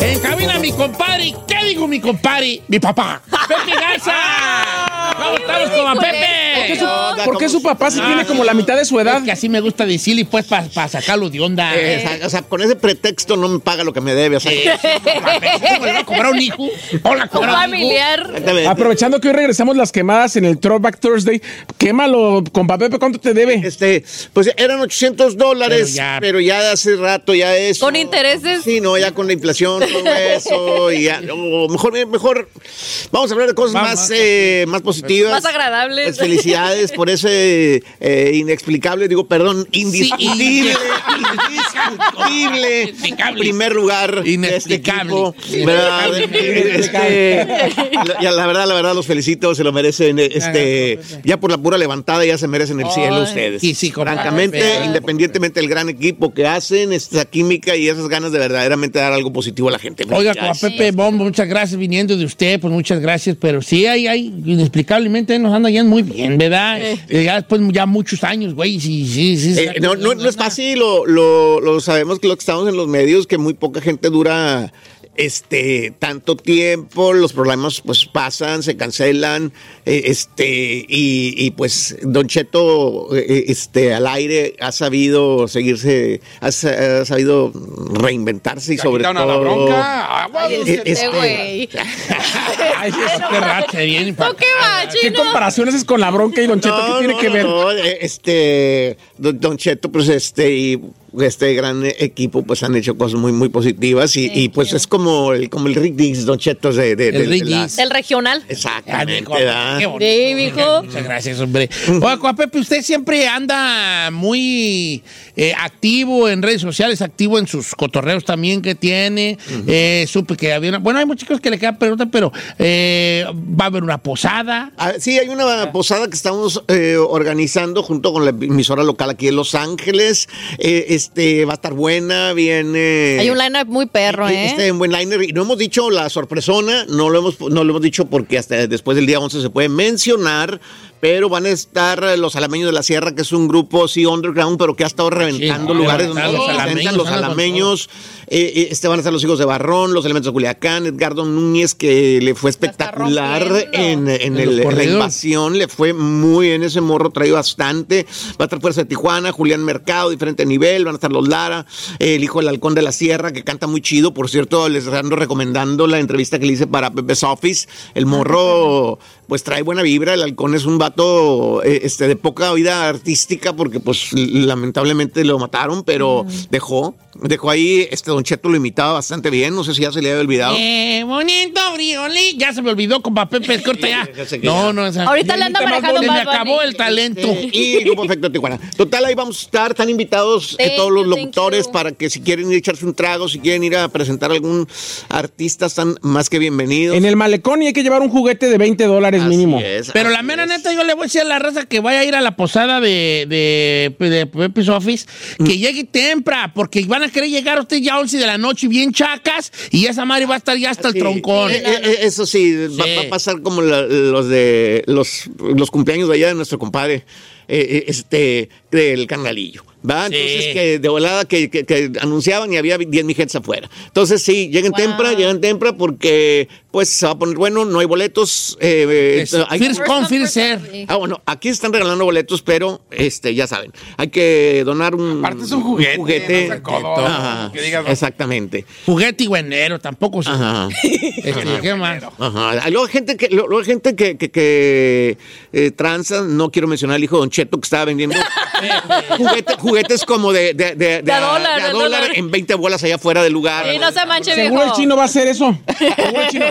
En cabina mi compadre. ¿Qué digo mi compadre? Mi papá. ¡Pepe Garza! ¡Vamos, estamos con Pepe! ¿Por qué su, por qué su papá si tiene como la mitad de su edad? Es que así me gusta decirle, pues, para sacarlo de onda. Eh, o sea, con ese pretexto no me paga lo que me debe. O sea, ¿Cómo le va a cobrar un hijo? Hola, Un cobrar un hijo. familiar. Aprovechando que hoy regresamos las quemadas en el Throwback Thursday, quémalo, compa Pepe, ¿cuánto te debe? Este, pues eran 800 dólares, Pero pero ya- ya, hace rato ya es. Con intereses. Sí, no, ya con la inflación, todo eso. y ya, o mejor, mejor, vamos a hablar de cosas Vamos. más, eh, más positivas. Más agradables. Pues felicidades por ese eh, inexplicable, digo, perdón, indiscutible, indiscutible primer lugar de este Inexplicable. equipo. ¿verdad? Este, la, ya, la verdad, la verdad, los felicito, se lo merecen. eh, Este, ya por la pura levantada ya se merecen el cielo Ay, ustedes. sí. Francamente, independientemente del gran equipo que hacen, esa química y esas ganas de verdaderamente dar algo positivo a la gente. Oiga, a Muchas. Pepe Bombo, muchas gracias viniendo de usted, pues muchas gracias, pero sí, hay, hay, inexplicablemente nos anda yendo muy bien, ¿verdad? Eh, ya después, ya muchos años, güey, sí, sí, sí. Eh, no, no, no es fácil, lo, lo, lo sabemos que lo que estamos en los medios, que muy poca gente dura este tanto tiempo, los problemas pues pasan, se cancelan, eh, este, y, y, pues Don Cheto eh, este al aire ha sabido seguirse, ha, ha sabido reinventarse y sobre todo. la bronca. Agua, Eh, Este, este, güey. Ay, qué racha, bien. ¿Tú qué va, ¿Qué chino? comparación haces con la bronca y Don Cheto? ¿Qué tiene no, que no, ver? no, eh, este, don, Don Cheto, pues este, y este gran equipo, pues han hecho cosas muy, muy positivas y, y, pues es como el, como el Rick Dix, Don Cheto de, de, de- El Rick de la- Dix. El regional. Ah, Exactamente, bonito. Sí, mijo. Muchas gracias, hombre. Oiga, Juan Pepe, usted siempre anda muy eh, activo en redes sociales, activo en sus cotorreos también que tiene. Eh, supe que había una... Bueno, hay muchos chicos que le quedan preguntas, pero eh, va a haber una posada. Ah, sí, hay una posada que estamos eh, organizando junto con la emisora local aquí en Los Ángeles. Eh, este va a estar buena, viene. Hay un line-up muy perro, ¿eh? Este en buen Y no hemos dicho la sorpresona, no lo hemos, no lo hemos dicho porque hasta después del día 11 se puede mencionar. Pero van a estar eh, los Alameños de la Sierra, que es un grupo sí underground, pero que ha estado reventando Sí, lugares donde los se presentan alameños, los andan con alameños. Eh, eh, este van a estar los hijos de Barrón, los elementos de Culiacán, Edgardo Núñez, que le fue espectacular en, en En el- en la invasión, le fue muy bien ese morro, trae bastante. Va a estar Fuerza de Tijuana, Julián Mercado, diferente nivel, van a estar los Lara, el hijo del halcón de la sierra, que canta muy chido. Por cierto, les ando recomendando la entrevista que le hice para Pepe's Office. El morro, pues trae buena vibra, el halcón es un vato eh, este, de poca vida artística, porque pues lamentablemente lo mataron, pero dejó, dejó ahí, este Don Cheto lo imitaba bastante bien, no sé si ya se le había olvidado. Eh, bonito, brioli. Ya se me olvidó, compa Pepe, corta ya. Ya No, no, esa- Ahorita le anda me manejando Se me Bad Bunny. acabó el talento. Eh, y Grupo Efecto Tijuana. Total, ahí vamos a estar, están invitados eh, Thank todos los locutores para que si quieren ir a echarse un trago, si quieren ir a presentar a algún artista, están más que bienvenidos. En el malecón y hay que llevar un juguete de 20 dólares Así mínimo. es, Pero la mera es. neta, yo le voy a decir a la raza que vaya a ir a la posada de, de, de Pepe's Office, Mm. que llegue temprano, porque van a querer llegar ustedes ya a 11 de la noche bien chacas, y esa madre va a estar ya hasta Sí, el troncón. eh, eh, eso sí, Va, Sí. va a pasar como la- los de los, los cumpleaños de allá de nuestro compadre. Eh, este, del canalillo. ¿Va? Sí. Entonces, que de volada que, que- que anunciaban y había 10 mil gentes afuera. Entonces, sí, lleguen Wow. temprano, lleguen temprano porque pues se va a poner bueno, no hay boletos. eh, Es eh, hay- first come, first serve. Sí. Ah, bueno, aquí están regalando boletos, pero este, ya saben, hay que donar un, Aparte es un juguete, no sea codo, Ajá, que digas, exactamente. Juguete y güenero, tampoco se. Ajá. Este, ¿Qué más? Ajá. Luego hay gente que, luego hay gente que, que, que, eh, tranza, no quiero mencionar al hijo de Don Cheto que estaba vendiendo juguete- juguetes como de, de, de, De a dólar, de a de dólar dólar. en 20 bolas allá afuera del lugar. Sí, no se manche, Seguro el chino va a hacer eso. Seguro el chino.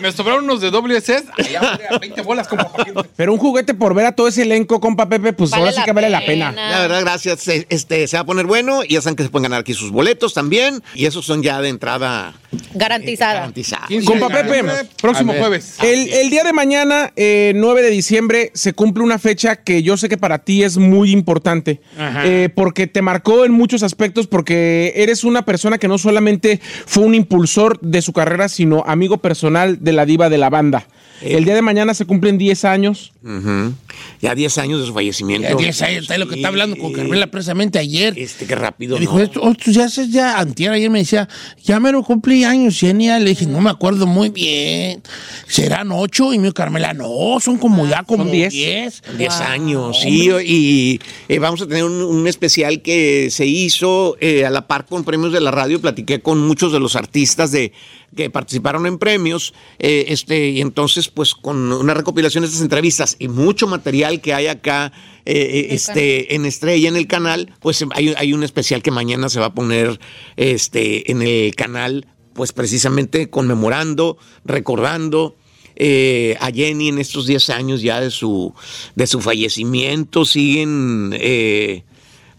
Me sobraron, unos de WSS. Allá a 20 bolas como. Pero un juguete por ver a todo ese elenco, compa Pepe, pues Vale ahora sí que vale la pena. La verdad, gracias. Eh, Este, se va a poner bueno y ya saben que se pueden ganar aquí sus boletos también. Y esos son ya de entrada Garantizada. garantizados. Compa Pepe. Próximo jueves. El, el día de mañana, eh, 9 de diciembre, se cumple una fecha que yo sé que para ti es muy importante, eh, porque te marcó en muchos aspectos, porque eres una persona que no solamente fue un impulsor de su carrera, sino amigo personal de la diva de la banda. El día de mañana se cumplen 10 años. Ujú. Ya 10 años de su fallecimiento. Ya 10 años, está lo que está hablando con Carmela precisamente ayer. Este, qué rápido. Me dijo, ¿no? esto, tú ya haces ya, antier ayer me decía, ya me lo cumplí años, Genia. Le dije, no me acuerdo muy bien. ¿Serán ocho? Y me dijo, Carmela, no, son como ya como Son diez. 10. 10 años, sí, y eh, vamos a tener un, un especial que se hizo eh, a la par con premios de la radio. Platiqué con muchos de los artistas de que participaron en premios, eh, este, y entonces, pues, con una recopilación de estas entrevistas y mucho material que hay acá, eh, eh, este, en Estrella, en el canal, pues hay, hay un especial que mañana se va a poner, este, en el canal, pues, precisamente conmemorando, recordando eh, a Jenny en estos 10 años ya de su, de su fallecimiento, siguen eh,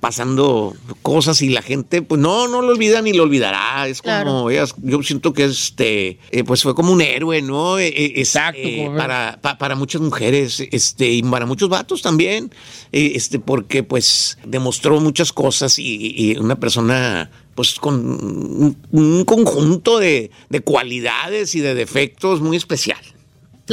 pasando cosas y la gente, pues no, no lo olvida ni lo olvidará. Es como, Claro. ellas- yo siento que este, eh, pues fue como un héroe, ¿no? Eh, eh, Exacto, este, como- para, pa- para muchas mujeres, este, y para muchos vatos también, eh, este, porque pues demostró muchas cosas y, y una persona pues con un, un conjunto de, de cualidades y de defectos muy especial.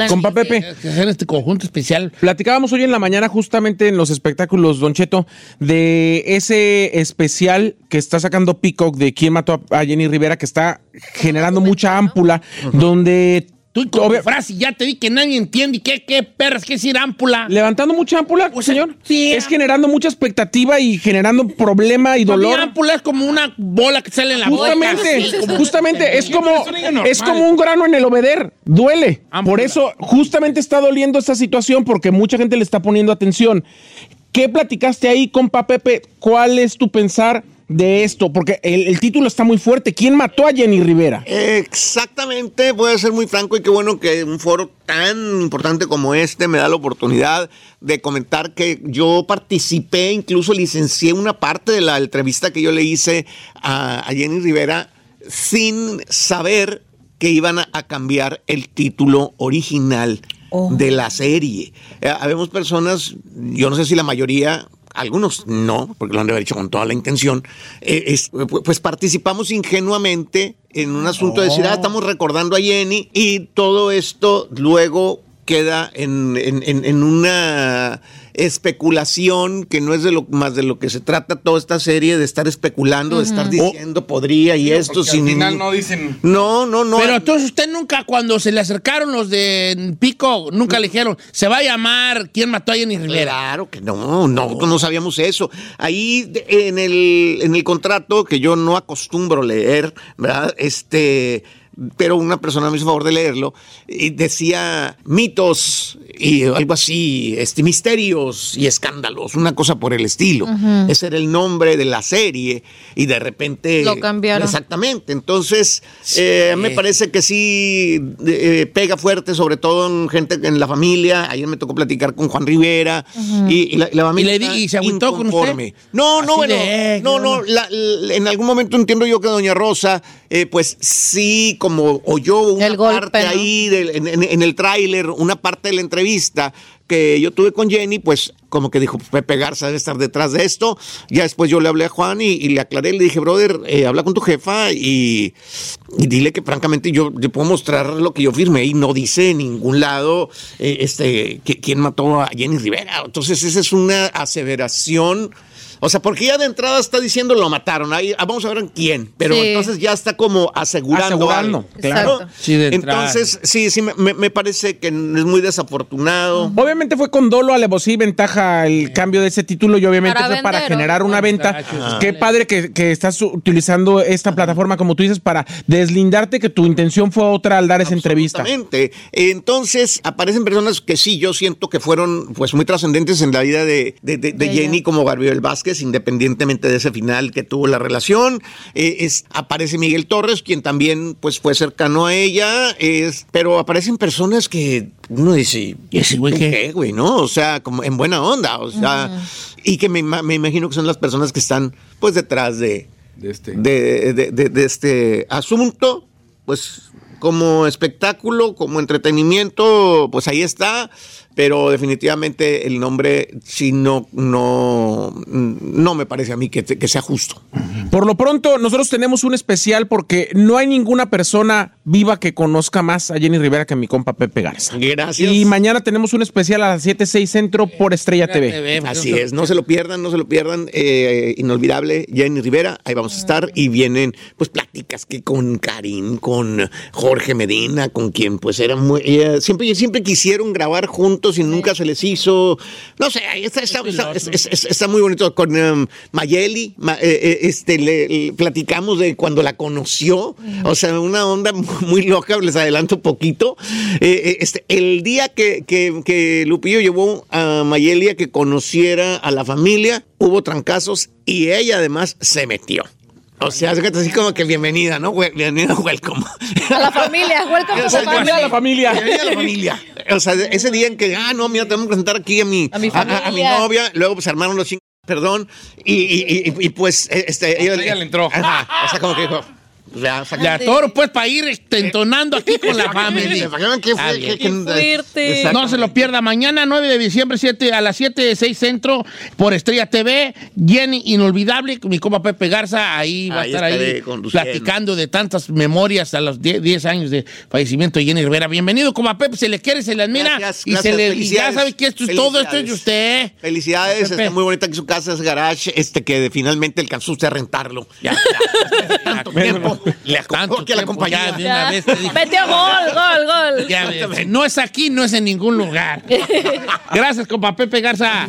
Compa. Pepe. Que hacer este conjunto especial. Platicábamos hoy en la mañana justamente en los espectáculos, Don Cheto, de ese especial que está sacando Peacock de quién mató a Jenny Rivera, que está generando mucha ámpula, donde Tú y con Obvio- frase, ya te di que nadie entiende. ¿Y qué, qué perras, qué decir ámpula? levantando mucha ámpula, O sea, señor, sí, es generando mucha expectativa y generando problema y dolor. ámpula es como una bola que sale en la boca. Justamente, así, como- justamente, es como, Es es como un grano en el obeder, duele. Ámpula. Por eso, justamente está doliendo esta situación porque mucha gente le está poniendo atención. ¿Qué platicaste ahí, compa Pepe? ¿Cuál es tu pensar de esto? Porque el, el título está muy fuerte. ¿Quién mató a Jenny Rivera? Exactamente, voy a ser muy franco y qué bueno que un foro tan importante como este me da la oportunidad de comentar que yo participé, incluso licencié una parte de la entrevista que yo le hice a, a Jenny Rivera sin saber que iban a, a cambiar el título original de la serie. Eh, habemos personas, yo no sé si la mayoría, algunos no, porque lo han de haber hecho con toda la intención, eh, es- pu- pues participamos ingenuamente en un asunto de decir, ah, estamos recordando a Jenny y todo esto luego queda en, en- en- en una especulación que no es de lo más de lo que se trata toda esta serie de estar especulando, de estar diciendo podría y esto sin al final no dicen. no, no, no. Pero entonces usted nunca, cuando se le acercaron los de Pico, nunca le dijeron, se va a llamar ¿Quién mató a Jenny Rivera? Claro que no, no, no sabíamos eso. Ahí en el, en el contrato, que yo no acostumbro leer, ¿verdad? Este, pero una persona me hizo favor de leerlo, y decía mitos y algo así, este, misterios y escándalos, una cosa por el estilo. Ese era el nombre de la serie y de repente... Lo cambiaron. Exactamente, entonces eh, me parece que sí eh, pega fuerte, sobre todo en gente en la familia. Ayer me tocó platicar con Juan Rivera y, y la, la familia ¿Y le di- y se agüitó con inconforme. usted? No, no, Así bueno, de, eh, no, no. bueno. la- la- en algún momento entiendo yo que Doña Rosa, eh, pues sí, como oyó una El golpe, parte ¿no? ahí del- en, en- en el tráiler, una parte de la entrevista. que yo tuve con Jenny, pues como que dijo, Pepe Garza debe estar detrás de esto. Ya después yo le hablé a Juan y, y le aclaré, le dije, brother, eh, habla con tu jefa y, y dile que francamente yo le puedo mostrar lo que yo firmé y no dice en ningún lado eh, este, que- quién mató a Jenny Rivera. Entonces esa es una aseveración. O sea, porque ya de entrada está diciendo lo mataron. Ahí, ah, vamos a ver quién. Pero Sí. entonces ya está como asegurando. Asegurando, claro. Sí, de entrada. Entonces, sí, sí, me, parece que es muy desafortunado. Obviamente fue con dolo, alevosía y ventaja el cambio de ese título y obviamente Para fue para generar una venta. Muchachos. Qué padre que, que estás utilizando esta plataforma, como tú dices, para deslindarte que tu intención fue otra al dar esa entrevista. Absolutamente. Entonces, aparecen personas que sí, yo siento que fueron pues muy trascendentes en la vida de, de- de- de De ella. Jenny como Gabriel Vázquez, independientemente de ese final que tuvo la relación. Eh, es, aparece Miguel Torres, quien también pues fue cercano a ella, es, pero aparecen personas que uno dice, ¿Y ese güey ¿tú qué? qué, güey? ¿No? O sea, como en buena onda, o sea, y que me, ima- me imagino que son las personas que están pues detrás de, De este. de, de- de- de este asunto, pues como espectáculo, como entretenimiento, pues ahí está, pero definitivamente el nombre sí no, no, no me parece a mí que, que sea justo. Por lo pronto, nosotros tenemos un especial porque no hay ninguna persona viva que conozca más a Jenny Rivera que mi compa Pepe Garza. Gracias. Y mañana tenemos un especial a las 7.6 Centro por Estrella TV. Así es, no se lo pierdan, no se lo pierdan. eh, inolvidable, Jenny Rivera, ahí vamos a estar y vienen pues pláticas que con Karim, con Jorge Medina, con quien pues eran muy, eh, siempre, siempre quisieron grabar juntos y nunca se les hizo. No sé, está, está, está- es- es- es- está muy bonito con um, Mayeli, ma- eh, eh, este, le, le platicamos de cuando la conoció, o sea, una onda muy, loca, les adelanto poquito. Eh, este, el día que, que, que Lupillo llevó a Mayeli a que conociera a la familia, hubo trancazos y ella además se metió. O sea, fíjate, así como que bienvenida, ¿no? Bienvenida, welcome. A la familia, welcome Bienvenida a la familia. Bienvenida a la familia. O sea, ese día en que, ah, no, mira, tenemos que presentar aquí a mi, A mi a, a mi novia, luego pues armaron los chingos, perdón, y, y, y, y, pues, eh, este, ella le entró. Ajá, o sea, como que dijo, ya, saca- Ya, toro, pues, para ir este, entonando aquí con la familia. Que. Exacto. No se lo pierda. Mañana, 9 de diciembre, 7, a las 7, 6 centro, por Estrella TV. Jenny, inolvidable. Mi compa Pepe Garza, ahí va Ahí a estar ahí platicando de tantas memorias a los 10, 10 años de fallecimiento de Jenny Rivera. Bienvenido, compa Pepe. Se le quiere, se le admira. Gracias, y, gracias, se le, y ya sabe que esto es todo esto es de usted. Felicidades, Pepe. está muy bonita aquí su casa, es garage, este que finalmente alcanzó usted a rentarlo. Ya, ya. Tanto tiempo, le Tanto acompañó que la compañía. de una vez te dije. Metió gol, gol, gol. Ya ves, no es aquí, no es en ningún lugar. Gracias, compa Pepe Garza.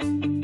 Thank you.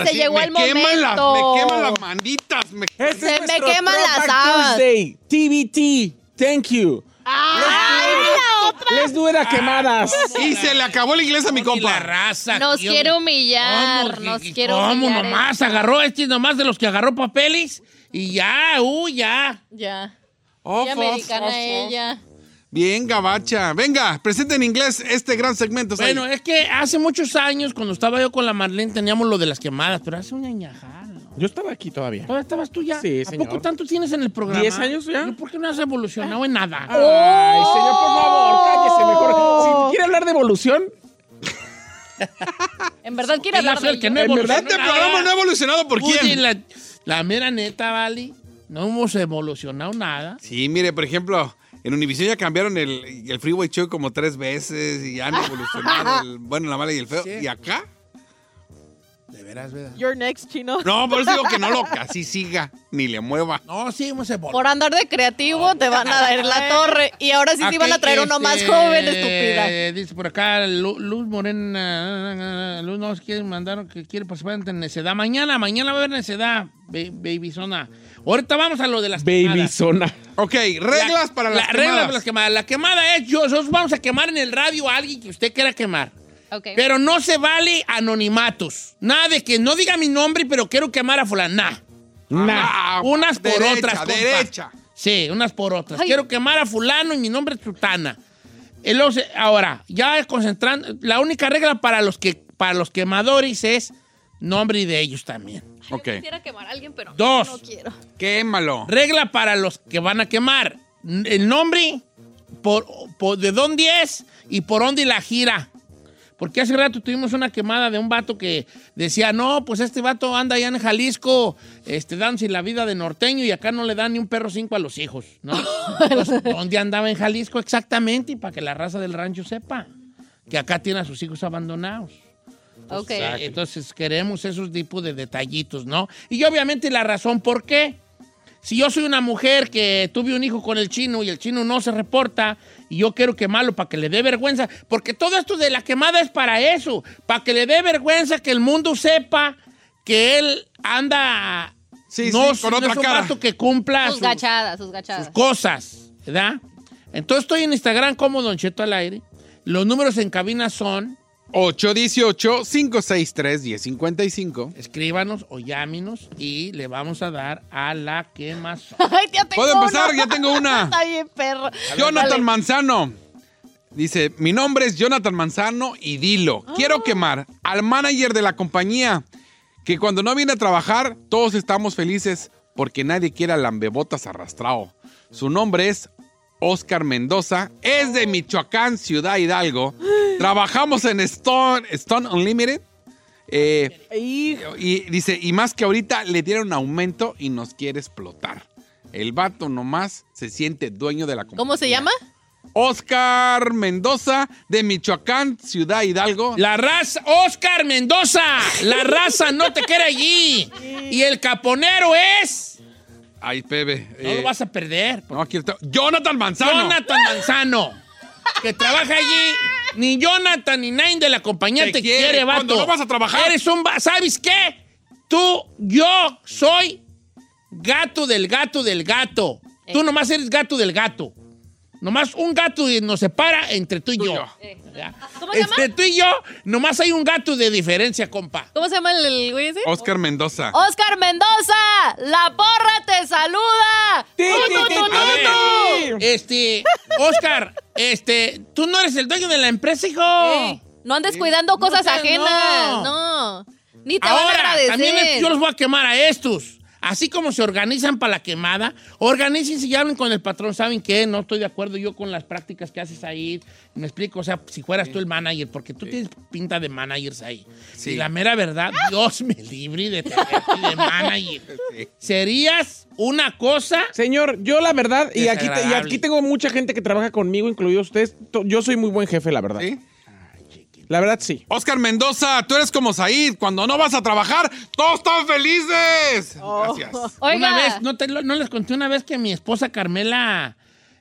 ahora se sí, llegó me el queman las, momento. me queman las manitas. me- Este Se me queman las habas. Tuesday, TBT. Thank you. ¡Ay, la otra! Les do it a quemadas. Y se le acabó el inglés a mi Y la compa. raza. Nos tío. quiere humillar, ¿Cómo? nos ¿Qué- quiere ¿Cómo humillar. nomás? Agarró este nomás de los que agarró papeles y ya, uh, ya. Ya. Oh, Qué fos, americana fos, fos. ella. Bien, gabacha. Venga, presente en inglés este gran segmento. Bueno, es que hace muchos años, cuando estaba yo con la Marlene, teníamos lo de las quemadas, pero hace una añajada. ¿no? Yo estaba aquí todavía. ¿Todavía estabas tú ya? Sí, ¿A señor. poco tanto tienes en el programa? ¿Diez años ya? ¿Y ¿Por qué no has evolucionado en nada? Ay, señor, por favor, cállese mejor. Si quiere hablar de evolución, En verdad quiere hablar de que no ¿En verdad Este programa no ha evolucionado por Oye, quién. La, la mera neta, Vali, no hemos evolucionado nada. Sí, mire, por ejemplo, en Univision ya cambiaron el, el Freeway Show como tres veces y ya han evolucionado el bueno, la mala y el feo. Sí. ¿Y acá? De veras, ¿verdad? Your next chino. No, por eso digo que no lo así siga, ni le mueva. No, sí hemos evolucionado. Por andar de creativo te van a dar la torre. Y ahora sí te van a traer uno más Este, joven, estúpida. Dice por acá Lu- Luz Morena. Luz nos quiere mandar que quiere participar en necedad. Mañana, mañana va a haber necedad, ba- baby zona. Ahorita vamos a lo de las baby quemadas. zona. Ok, reglas La- para la las reglas quemadas. para las quemadas. La quemada es yo, nosotros vamos a quemar en el radio a alguien que usted quiera quemar. Ok. Pero no se vale anonimatos. Nada de que no diga mi nombre, pero quiero quemar a fulana. Nah. Nah. Ah, Unas por derecha, otras, compa. derecha. Sí, unas por otras. Ay. Quiero quemar a fulano y mi nombre es Tutana. Ahora, ya concentrando, la única regla para los que para los quemadores es nombre de ellos también. Ok, Quisiera quemar a alguien, pero Dos. no quiero. quémalo. Regla para los que van a quemar. El nombre, por, por- de dónde es y por dónde la gira. Porque hace rato tuvimos una quemada de un vato que decía, no, pues este vato anda allá en Jalisco, este, dándose la vida de norteño y acá no le dan ni un perro cinco a los hijos, ¿no? Entonces, ¿dónde andaba en Jalisco exactamente? Y para que la raza del rancho sepa que acá tiene a sus hijos abandonados. Ok. Ah, Entonces queremos esos tipos de detallitos, ¿no? Y obviamente la razón por qué. Si yo soy una mujer que tuve un hijo con el chino y el chino no se reporta y yo quiero quemarlo para que le dé vergüenza, porque todo esto de la quemada es para eso, para que le dé vergüenza que el mundo sepa que él anda Sí, no, sí, con no otra es un cara. vato que cumpla Sus sus, gachadas, sus gachadas. sus cosas, ¿verdad? Entonces estoy en Instagram como Don Cheto al aire. Los números en cabina son 818-563-1055. escríbanos o llámenos y le vamos a dar a la quemazón. Ay, ya tengo ¿Puedo empezar? Ya tengo una. Está bien, perro. Jonathan Dale. Manzano. Dice, mi nombre es Jonathan Manzano y dilo, Ah. quiero quemar al manager de la compañía, que cuando no viene a trabajar, todos estamos felices porque nadie quiere al lambebotas arrastrado. Su nombre es Oscar Mendoza, es de Michoacán, Ciudad Hidalgo. Trabajamos en Stone, Stone Unlimited. Eh, y dice, y más que ahorita le dieron aumento y nos quiere explotar. El vato nomás se siente dueño de la compañía. ¿Cómo se llama? Oscar Mendoza de Michoacán, Ciudad Hidalgo. La raza, Oscar Mendoza, la raza no te quiere allí. Y el caponero es, Ay, Pepe. no eh, lo vas a perder. no, aquí está. Jonathan Manzano. Jonathan Manzano, que trabaja allí. Ni Jonathan ni nadie de la compañía Te te, quiere. quiere, vato. Cuando no vas a trabajar. Eres un... ¿Sabes qué? Tú, yo soy gato del gato del gato. Tú nomás eres gato del gato. Nomás un gato y nos separa entre tú y yo. yo. ¿Ya? ¿Cómo se llama? Entre tú y yo, nomás hay un gato de diferencia, compa. ¿Cómo se llama el, güey ese? Oscar Mendoza. Oscar Mendoza, la porra te saluda. Ti, este, Oscar, este, tú no eres el dueño de la empresa, hijo. Eh, No andes cuidando cosas ajenas. No. Ni te van a Ahora, agradecer. también yo los voy a quemar a estos. Así como se organizan para la quemada, organícense y hablen con el patrón. ¿Saben qué? No estoy de acuerdo yo con las prácticas que haces ahí. Me explico, o sea, si fueras tú el manager, porque tú tienes pinta de managers ahí. Sí. Y la mera verdad, Dios me libre de tenerte de manager. Sí. Serías una cosa Señor, yo la verdad, y aquí, te- y Desagradable. aquí tengo mucha gente que trabaja conmigo, incluido ustedes. Yo soy muy buen jefe, la verdad. ¿Sí? La verdad, sí. Oscar Mendoza, tú eres como Said. Cuando no vas a trabajar, todos están felices. Gracias. Oiga. Una vez, no, te lo- no les conté una vez que mi esposa Carmela,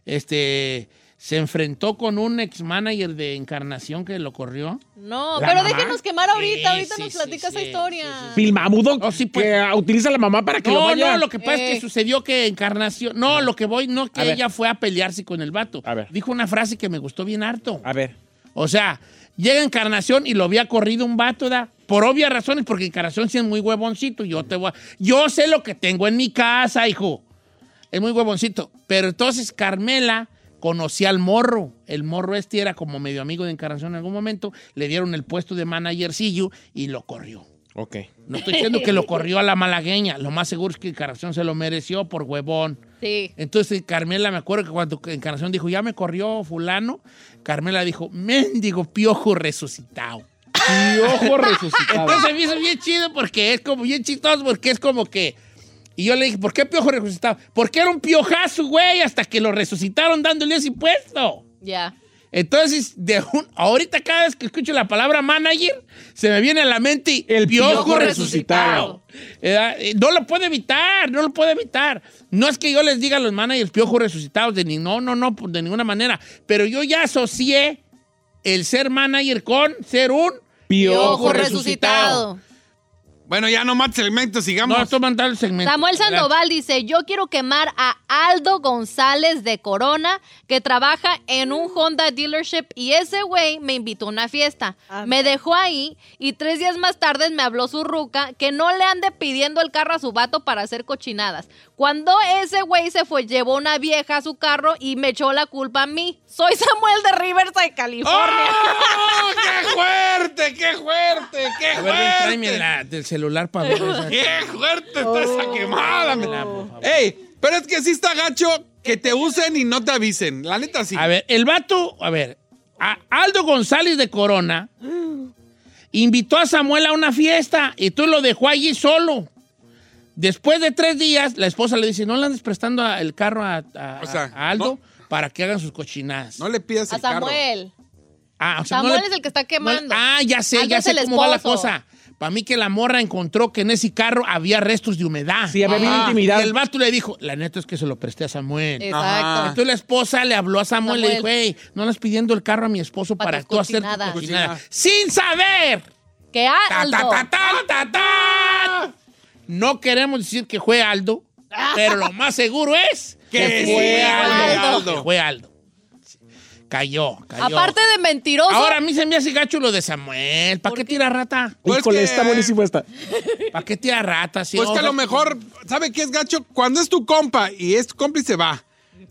este, se enfrentó con un ex manager de Encarnación que lo corrió. No, pero mamá. déjenos quemar ahorita. Sí, ahorita sí, nos sí, platica esa sí, historia. sí, Bill Mamudo, Oh, sí, pues. que ah, utiliza a la mamá para que lo No, vaya. no, lo que pasa es que Eh. sucedió que Encarnación. No, lo que voy, no que A ver. ella fue a pelearse con el vato. A ver. Dijo una frase que me gustó bien harto. A ver. O sea, llega Encarnación y lo había corrido un vato, ¿da? Por obvias razones, porque Encarnación sí es muy huevoncito. Yo te voy a- Yo sé lo que tengo en mi casa, hijo. Es muy huevoncito. Pero entonces Carmela conocía al morro. El morro este era como medio amigo de Encarnación en algún momento. Le dieron el puesto de managercillo y lo corrió. Ok. No estoy diciendo que lo corrió a la malagueña. Lo más seguro es que Encarnación se lo mereció por huevón. Sí. Entonces Carmela, me acuerdo que cuando Encarnación dijo, ya me corrió fulano, Carmela dijo, mendigo piojo resucitado. Piojo resucitado. Entonces me hizo bien chido porque es como bien chistoso, porque es como que... Y yo le dije, ¿por qué piojo resucitado? Porque era un piojazo, güey, hasta que lo resucitaron dándole ese puesto. Ya. Entonces, de un- ahorita cada vez que escucho la palabra manager, se me viene a la mente El piojo, piojo resucitado. ¿Verdad? Eh, No lo puede evitar, no lo puede evitar. No es que yo les diga a los managers piojo resucitados, de ni, no, no, no, de ninguna manera. Pero yo ya asocié el ser manager con ser un... Piojo resucitado. Bueno, ya no más segmentos, sigamos. No, esto mandar el segmento. Samuel. Sandoval dice, yo quiero quemar a Aldo González de Corona, que trabaja en un Honda dealership y ese güey me invitó a una fiesta. Me dejó ahí y tres días más tarde me habló su ruca que no le ande pidiendo el carro a su vato para hacer cochinadas. Cuando ese güey se fue, llevó una vieja a su carro y me echó la culpa a mí. Soy Samuel de Riverside, California. ¡Oh! ¡Qué fuerte! ¡Qué fuerte! ¡Qué A ver, ven, tráeme fuerte! la- del celular para ver esa- ¡Qué fuerte está esa quemada! Dámela, por favor. Ey, pero es que sí está gacho que te usen y no te avisen. La neta sí. A ver, el vato, a ver, a- Aldo González de Corona invitó a Samuel a una fiesta y tú lo dejó allí solo. Después de tres días, la esposa le dice, no le andes prestando a- el carro a, a- O sea, a Aldo no. para que hagan sus cochinadas. No le pidas A el carro. Samuel. Ah, o sea, no Samuel le- es el que está no- quemando. ah, ya sé, Aldo ya es sé el cómo va la esposo. cosa. Para mí que la morra encontró que en ese carro había restos de humedad. Sí, había bien Ajá. intimidad. Y el vato le dijo, la neta es que se lo presté a Samuel. Exacto. Entonces la esposa le habló a Samuel, le Samuel. dijo, hey, no andas pidiendo el carro a mi esposo Para para, tus tú hacer tu cochinadas. cochinada. Sin saber. Que Ta, Aldo. ta, ta, ta, ta, ta. No queremos decir que fue Aldo, pero lo más seguro es Que que fue sí, Aldo. Aldo. Que fue Aldo. Cayó, cayó. Aparte de mentiroso. Ahora a mí se me hace gacho lo de Samuel. ¿Para qué tira rata? Pues Híjole, que- está buenísimo esta. ¿Para qué tira rata? Pues que a lo mejor, ¿sabe qué es gacho? Cuando es tu compa y es tu cómplice, va.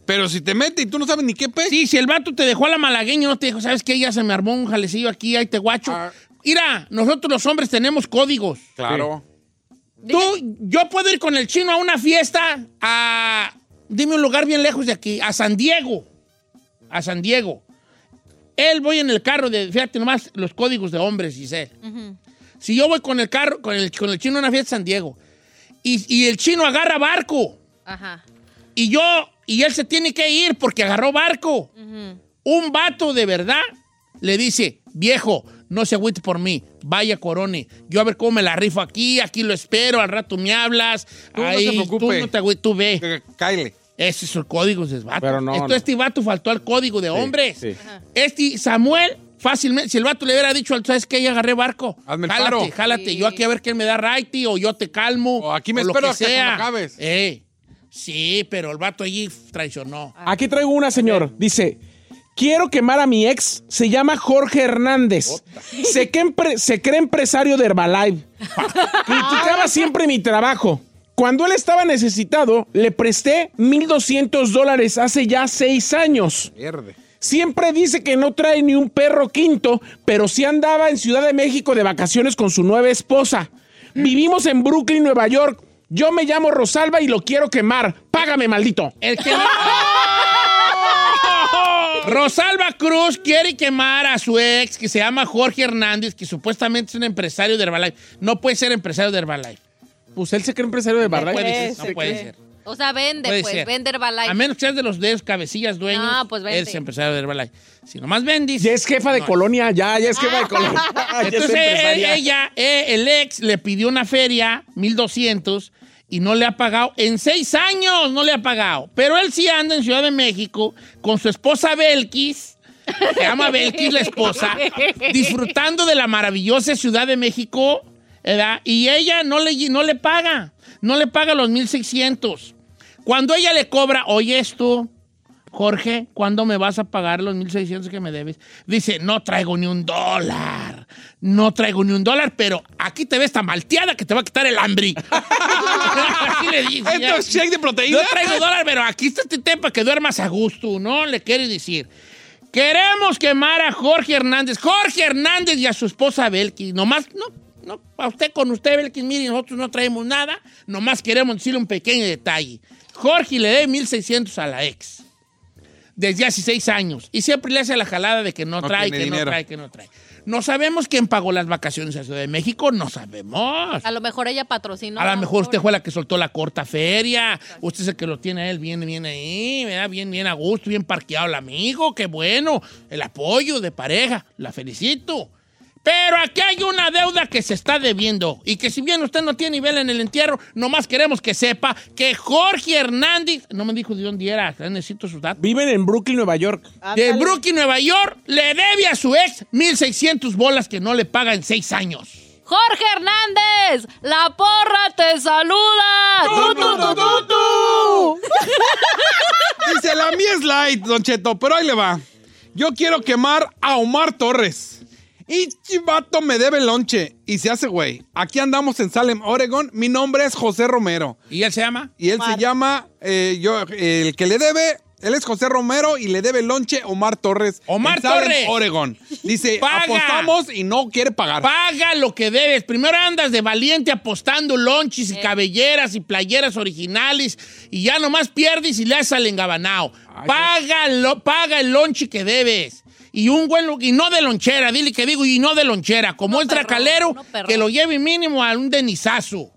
Pero si te mete y tú no sabes ni qué pe... Sí, si el vato te dejó a la malagueña, no te dijo, ¿sabes qué? Ya se me armó un jalecillo aquí, ahí te guacho. Ah. Mira, nosotros los hombres tenemos códigos. Claro. Tú, yo puedo ir con el chino a una fiesta a. Dime un lugar bien lejos de aquí, a San Diego. A San Diego. Él voy en el carro de. Fíjate nomás los códigos de hombres, Giselle. Si yo voy con el carro, con el, con el chino a una fiesta a San Diego, y, y el chino agarra barco, Ajá. y yo. Y él se tiene que ir porque agarró barco. Un vato de verdad le dice, viejo, no se agüite por mí, vaya corone, yo a ver cómo me la rifo aquí, aquí lo espero, al rato me hablas, Tú no ahí, te preocupes. tú no te agüites, tú ve. Que- Cáele. Ese es el código de vato. Pero no, Entonces no. este vato faltó al código de hombres. sí. Este Samuel, fácilmente, si el vato le hubiera dicho, ¿sabes qué? Ya agarré barco. Hazme el jálate, paro. jálate. Sí. Yo aquí a ver quién me da righty, o yo te calmo. O aquí me lo espero que hasta sea. cuando acabes. Eh, sí, pero el vato allí traicionó. Aquí traigo una, señor. Dice, quiero quemar a mi ex. Se llama Jorge Hernández. Se, que empre- se cree empresario de Herbalife. Criticaba siempre mi trabajo. Cuando él estaba necesitado, le presté 1.200 dólares hace ya seis años. Siempre dice que no trae ni un perro quinto, pero sí andaba en Ciudad de México de vacaciones con su nueva esposa. Vivimos en Brooklyn, Nueva York. Yo me llamo Rosalba y lo quiero quemar. Págame, maldito. El que Rosalba Cruz quiere quemar a su ex, que se llama Jorge Hernández, que supuestamente es un empresario de Herbalife. No puede ser empresario de Herbalife. Pues él se cree empresario de No Herbalife. puede, ser, se no puede ser. O sea, vende, Puede pues, ser. vende Herbalife. A menos que seas de los de los cabecillas dueños, Ah, pues vende. eres empresario de Herbalife. Si nomás vendis... Ya es jefa de no. colonia, ya, ya es jefa de colonia. Ya es Entonces ella, eh, el ex, le pidió una feria, 1200, y no le ha pagado. En seis años no le ha pagado. Pero él sí anda en Ciudad de México con su esposa Belkis. Se llama Belkis la esposa. Disfrutando de la maravillosa Ciudad de México. ¿verdad? Y ella no le, no le paga. No le paga los 1,600. Cuando ella le cobra, oye esto, Jorge, ¿cuándo me vas a pagar los 1,600 que me debes? Dice, no traigo ni un dólar. No traigo ni un dólar, pero aquí te ves tan malteada que te va a quitar el hambre. Así le dice. ¿Esto es shake de proteína? No traigo dólar, pero aquí está este tema que duermas a gusto, ¿no? Le quiere decir. Queremos quemar a Jorge Hernández. Jorge Hernández y a su esposa Belkis. Nomás, no, no, a usted con usted, Belkis, mire, nosotros no traemos nada. Nomás queremos decirle un pequeño detalle. Jorge le debe 1,600 a la ex. Desde hace seis años. Y siempre le hace la jalada de que no, No trae, que no trae, que no trae. No sabemos quién pagó las vacaciones a Ciudad de México. No sabemos. A lo mejor ella patrocinó. A lo mejor usted fue la que soltó la corta feria. Usted es el que lo tiene a él bien, bien ahí, ¿verdad? Bien, bien a gusto, bien parqueado el amigo. Qué bueno. El apoyo de pareja. La felicito. Pero aquí hay una deuda que se está debiendo. Y que si bien usted no tiene nivel en el entierro, nomás queremos que sepa que Jorge Hernández, no me dijo de dónde era, necesito sus datos. Viven en Brooklyn, Nueva York. De Brooklyn, Nueva York, le debe a su ex 1.600 bolas que no le paga en seis años. Jorge Hernández, la porra te saluda. ¡Tu, tu, tu, tu, tu! Dice, la mía es light, Don Cheto, pero ahí le va. Yo quiero quemar a Omar Torres. Y chivato me debe lonche. Y se hace güey. Aquí andamos en Salem, Oregon. Mi nombre es José Romero. ¿Y él se llama? Y él se llama, eh, yo, el que le debe, él es José Romero y le debe lonche Omar Torres. Omar en Salem, Torres. Oregon. Dice, Paga. apostamos y no quiere pagar. Paga lo que debes. Primero andas de valiente apostando lonchis y cabelleras y playeras originales y ya nomás pierdes y le haces al engabanao. Ay, Paga, lo- paga el lonchi que debes. Y un buen y no de lonchera, dile que digo, y no de lonchera. Como No, el perro, tracalero, no, que lo lleve mínimo a un denizazo.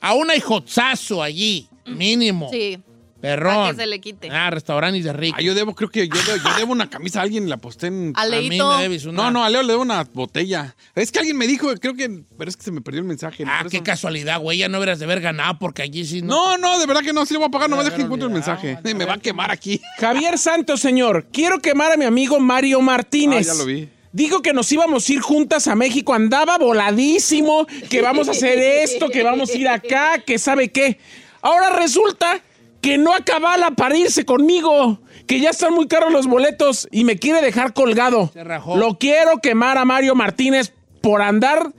A un hijotazo allí, mínimo. Sí, Perrón. para que se le quite. Ah, restaurantes de rico. Ah, yo debo, creo que yo debo, yo debo una camisa a alguien y la posté en... A a mí Leito. me debes una. No, no, a Leo le debo una botella. Es que alguien me dijo, creo que, pero es que se me perdió el mensaje. Ah, qué eso- casualidad, güey. Ya no deberías de haber ganado porque allí sí no. No, no, de verdad que no, sí le voy a pagar, nomás Ya deja que me encuentro el mensaje. a Me va a quemar aquí. Javier Santos, señor. Quiero quemar a mi amigo Mario Martínez. Ah, ya lo vi. Dijo que nos íbamos a ir juntas a México. Andaba voladísimo, que vamos a hacer esto, que vamos a ir acá, que sabe qué. Ahora resulta que no acabala para irse conmigo, que ya están muy caros los boletos y me quiere dejar colgado. Se rajó. Lo quiero quemar a Mario Martínez por andar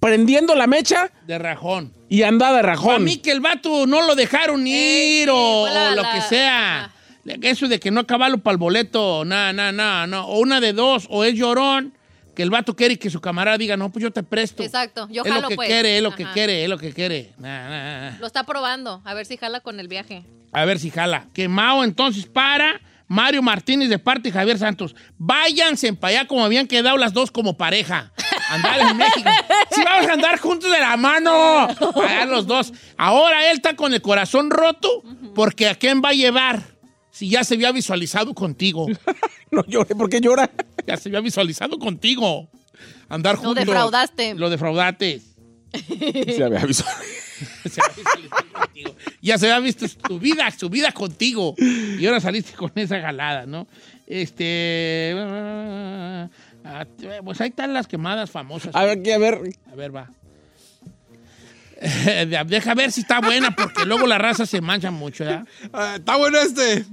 prendiendo la mecha De rajón. y anda de A rajón. mí que el vato no lo dejaron ir sí, o, lo la- que sea. Eso de que no acabalo para el boleto, no, no, no, no. O una de dos, o es llorón, que el vato quiere que su camarada diga, no, pues yo te presto. Exacto, yo es lo jalo, que pues. quiere, es lo que quiere, es lo que quiere. Nah, nah, nah. Lo está probando, a ver si jala con el viaje. A ver si jala. Quemado entonces para Mario Martínez de parte de Javier Santos. Váyanse para allá como habían quedado las dos como pareja. Andar en México. Si vamos a andar juntos de la mano. Allá los dos. Ahora él está con el corazón roto porque ¿a quién va a llevar? Si ya se había visualizado contigo. No llore, ¿por qué llora? Ya se había visualizado contigo. Andar Lo juntos. defraudaste. Lo defraudaste. Se había avisado. Se había visualizado contigo. Ya se había visto su vida, su vida contigo. Y ahora saliste con esa jalada, ¿no? Este. Pues ahí están las quemadas famosas. A ver, que- a ver. A ver, va. Deja ver si está buena, porque luego la raza se mancha mucho, ¿ya? Ah, está bueno este.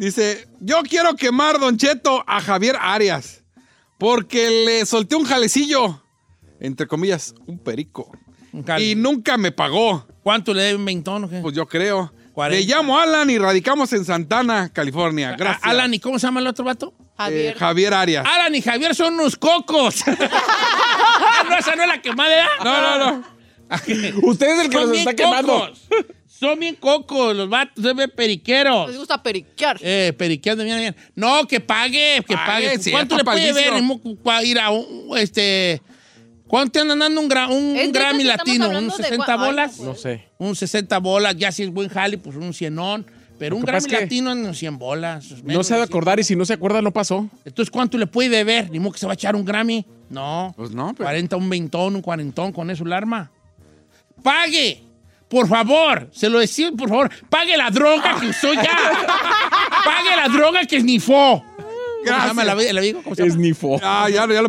Dice, yo quiero quemar, Don Cheto, a Javier Arias. Porque le solté un jalecillo. Entre comillas, un perico. Un Y nunca me pagó. ¿Cuánto le deben 20 o qué? Pues yo creo. 40. Le llamo Alan y radicamos en Santana, California. Gracias. A- Alan, ¿y cómo se llama el otro vato? Javier. Eh, Javier Arias. Alan y Javier son unos cocos. Ah, no, esa no es la quemada, ¿eh? No, no, no. Usted es el que nos está quemando. Son bien cocos los vatos, son bien periqueros. Les gusta periquear. Eh, periqueando bien, bien. No, que pague, que Pague, pague. sí, ¿Cuánto le puede ver? ir a un, este... ¿Cuánto te andan dando un, gra- un Grammy latino? ¿Un de 60 cua- Ay, bolas? no No sé. Un 60 bolas, ya si es buen jale, pues un cienón. Pero Lo un Grammy es que latino en 100 bolas. No se ha de de 100. acordar y si no se acuerda, no pasó. Entonces, ¿cuánto le puede deber? Ni modo que se va a echar un Grammy. No. Pues no, pero- 40, un veintón, un cuarentón con eso el arma. ¡Pague! Por favor, se lo decimos, por favor, pague la droga que usó ya. pague la droga que esnifó. ¿Cómo se llama la, la amigo? ¿Cómo se llama? Esnifó. Ah, ya, ya lo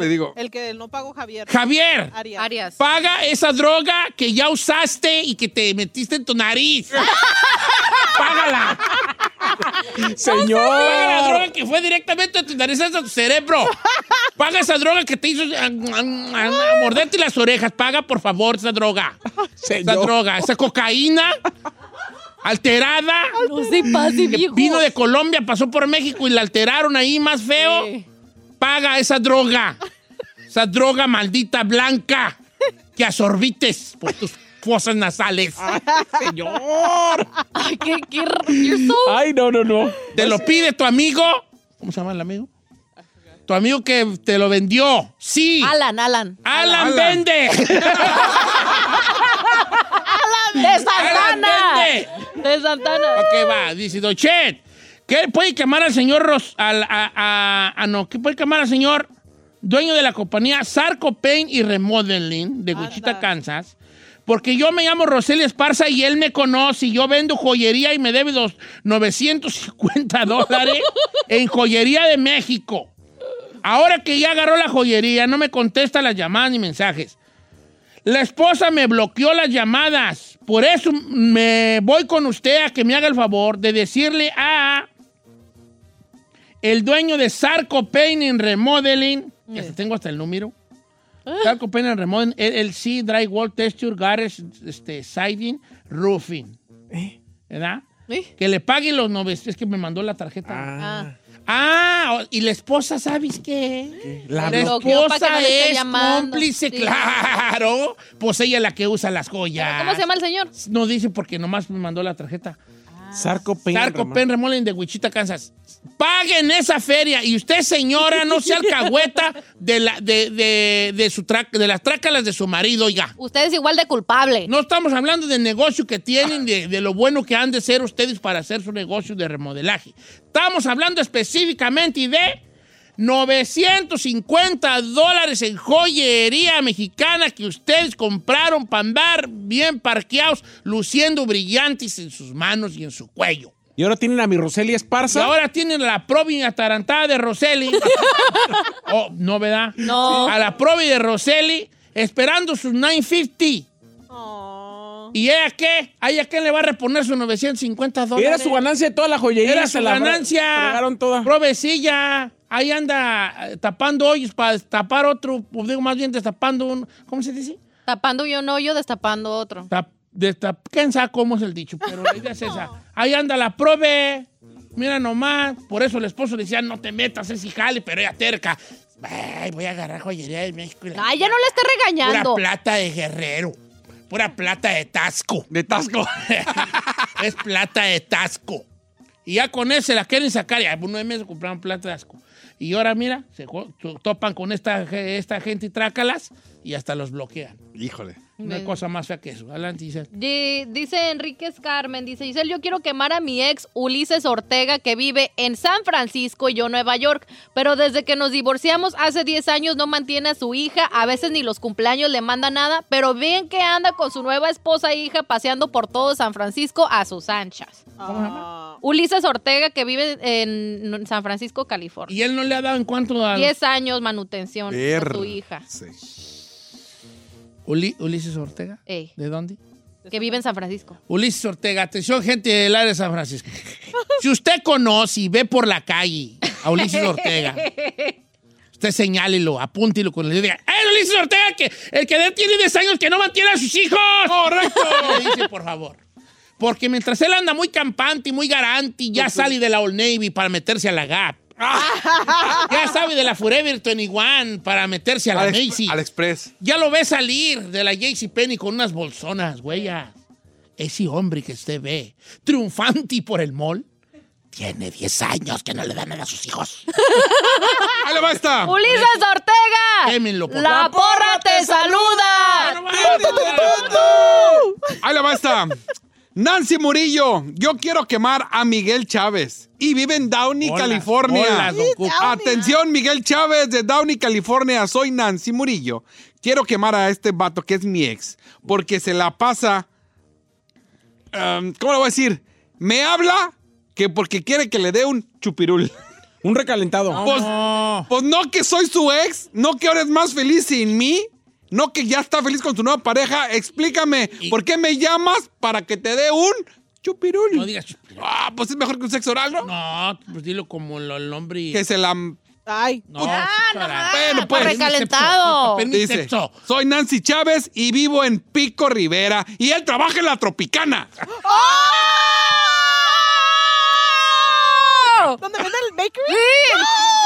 le digo. El que no pagó Javier. Javier, Arias. Arias. paga esa droga que ya usaste y que te metiste en tu nariz. Págala. Paga la Señor. droga que fue directamente a tu nariz hasta tu cerebro. Paga esa droga que te hizo a, a- a- a morderte las orejas. Paga, por favor, esa droga. Esa Señor. droga, esa cocaína alterada. No se pase, viejo. Vino de Colombia, pasó por México y la alteraron ahí más feo. Sí. Paga esa droga. Esa droga maldita blanca que absorbites por tus fosas nasales. Señor. Ay, qué, qué, so... Ay, no, no, no. Te lo pide tu amigo. ¿Cómo se llama el amigo? Tu amigo que te lo vendió. Sí. Alan, Alan. Alan, Alan. vende. ¡De Alan Santana! vende. De Santana. Ok, va. Dice Dochet. ¿Qué puede llamar al señor Ros... Al, a, a- a- no, ¿qué puede llamar al señor dueño de la compañía Sarco Paint y Remodeling de Wichita, Kansas? Porque yo me llamo Roseli Esparza y él me conoce y yo vendo joyería y me debe dos 950 dólares en joyería de México. Ahora que ya agarró la joyería, no me contesta las llamadas ni mensajes. La esposa me bloqueó las llamadas. Por eso me voy con usted a que me haga el favor de decirle a el dueño de Sarco Paint and Remodeling, que hasta tengo hasta el número. Sarco Paint and Remodeling, LLC, Drywall, Texture, Garage, este, Siding, Roofing. ¿Verdad? ¿Eh? Que le pague los 900. Es que me mandó la tarjeta. Ah. Ah, y la esposa, ¿sabes qué? La que esposa es cómplice, Sí. claro. Pues ella es la que usa las joyas. ¿Cómo se llama el señor? No dice porque nomás me mandó la tarjeta. Sarco. Pen Remodeling de Wichita, Kansas. Paguen esa feria y usted, señora, no sea alcahueta de, la, de, de, de, su tra- de las trácalas de su marido, oiga. Usted es igual de culpable. No estamos hablando del negocio que tienen, de, de lo bueno que han de ser ustedes para hacer su negocio de remodelaje. Estamos hablando específicamente de 950 dólares en joyería mexicana que ustedes compraron para andar bien parqueados, luciendo brillantes en sus manos y en su cuello. Y ahora tienen a mi Roseli Y Esparza. ahora tienen la probi atarantada de Roseli. oh, no, ¿verdad? No. A la probi de Roseli, esperando sus 950. Oh. ¿Y ella qué? ¿A ella qué le va a reponer sus 950 dólares? Era su ganancia de toda la joyería. Era se su la ganancia. fregaron toda. Provecilla. Ahí anda eh, tapando hoyos para tapar otro, o digo más bien destapando un, ¿cómo se dice? Tapando yo un hoyo, destapando otro. Tap- destap- ¿Quién sabe cómo es el dicho? Pero la idea es esa. Ahí anda la prove. Mira nomás. Por eso el esposo le decía, no te metas ese jale, pero ella terca. Ay, voy a agarrar joyería de México. y la- Ay, ya no le Pura regañando. plata de guerrero. Pura plata de tasco. De Tasco. es plata de tasco. Y ya con eso se la quieren sacar. Ya nueve meses compraron plata de asco. Y ahora, mira, se topan con esta, esta gente y trácalas y hasta los bloquean. Híjole. Una cosa más fea que eso. Adelante, Giselle. Di- Dice Enríquez Carmen, dice Giselle, yo quiero quemar a mi ex Ulises Ortega que vive en San Francisco y yo Nueva York, pero desde que nos divorciamos hace 10 años no mantiene a su hija, a veces ni los cumpleaños le manda nada, pero bien que anda con su nueva esposa e hija paseando por todo San Francisco a sus anchas. Ah. Ulises Ortega que vive en San Francisco, California. Y él no le ha dado en cuanto a 10 años manutención a su hija, Sí. Uli- Ulises Ortega. Ey. ¿De dónde? que vive en San Francisco. Ulises Ortega, atención gente del área de San Francisco. Si usted conoce y ve por la calle a Ulises Ortega, usted señálelo, apúntelo con el dedo y diga, ¡Eh, Ulises Ortega, que el que tiene 10 años que no mantiene a sus hijos! ¡Correcto! Le dice, por favor. Porque mientras él anda muy campante y muy garante, ya sale de la Old Navy para meterse a la Gap. Ya sabe de la Forever 21 para meterse a la Al, Macy. al Express. Ya lo ve salir de la JCPenney con unas bolsonas, güey. Ese hombre que usted ve, triunfante por el mall, tiene 10 años que no le dan nada a sus hijos. ¡Ahí le va esta! ¡Ulises Ortega! Quémenlo, por ¡La porra te saluda! Ahí le va esta. Nancy Murillo, yo quiero quemar a Miguel Chávez y vive en Downey, Hola, California. hola. Atención, Miguel Chávez de Downey, California. Soy Nancy Murillo. Quiero quemar a este vato que es mi ex porque se la pasa um, ¿cómo le voy a decir? Me habla que porque quiere que le dé un chupirul. Un recalentado. Pues, No. pues no que soy su ex, no que ahora es más feliz sin mí, no que ya está feliz con su nueva pareja. Explícame, Y- ¿por qué me llamas para que te dé un chupirul? No digas chupirul. Ah, pues es mejor que un sexo oral, ¿no? No, pues dilo como lo- el nombre. y- Que se la... Ay. No, Ah, no Bueno, pues, recalentado. Dice, soy Nancy Chávez y vivo en Pico Rivera y él trabaja en la Tropicana. ¡Oh! ¿Dónde vende el bakery? Sí,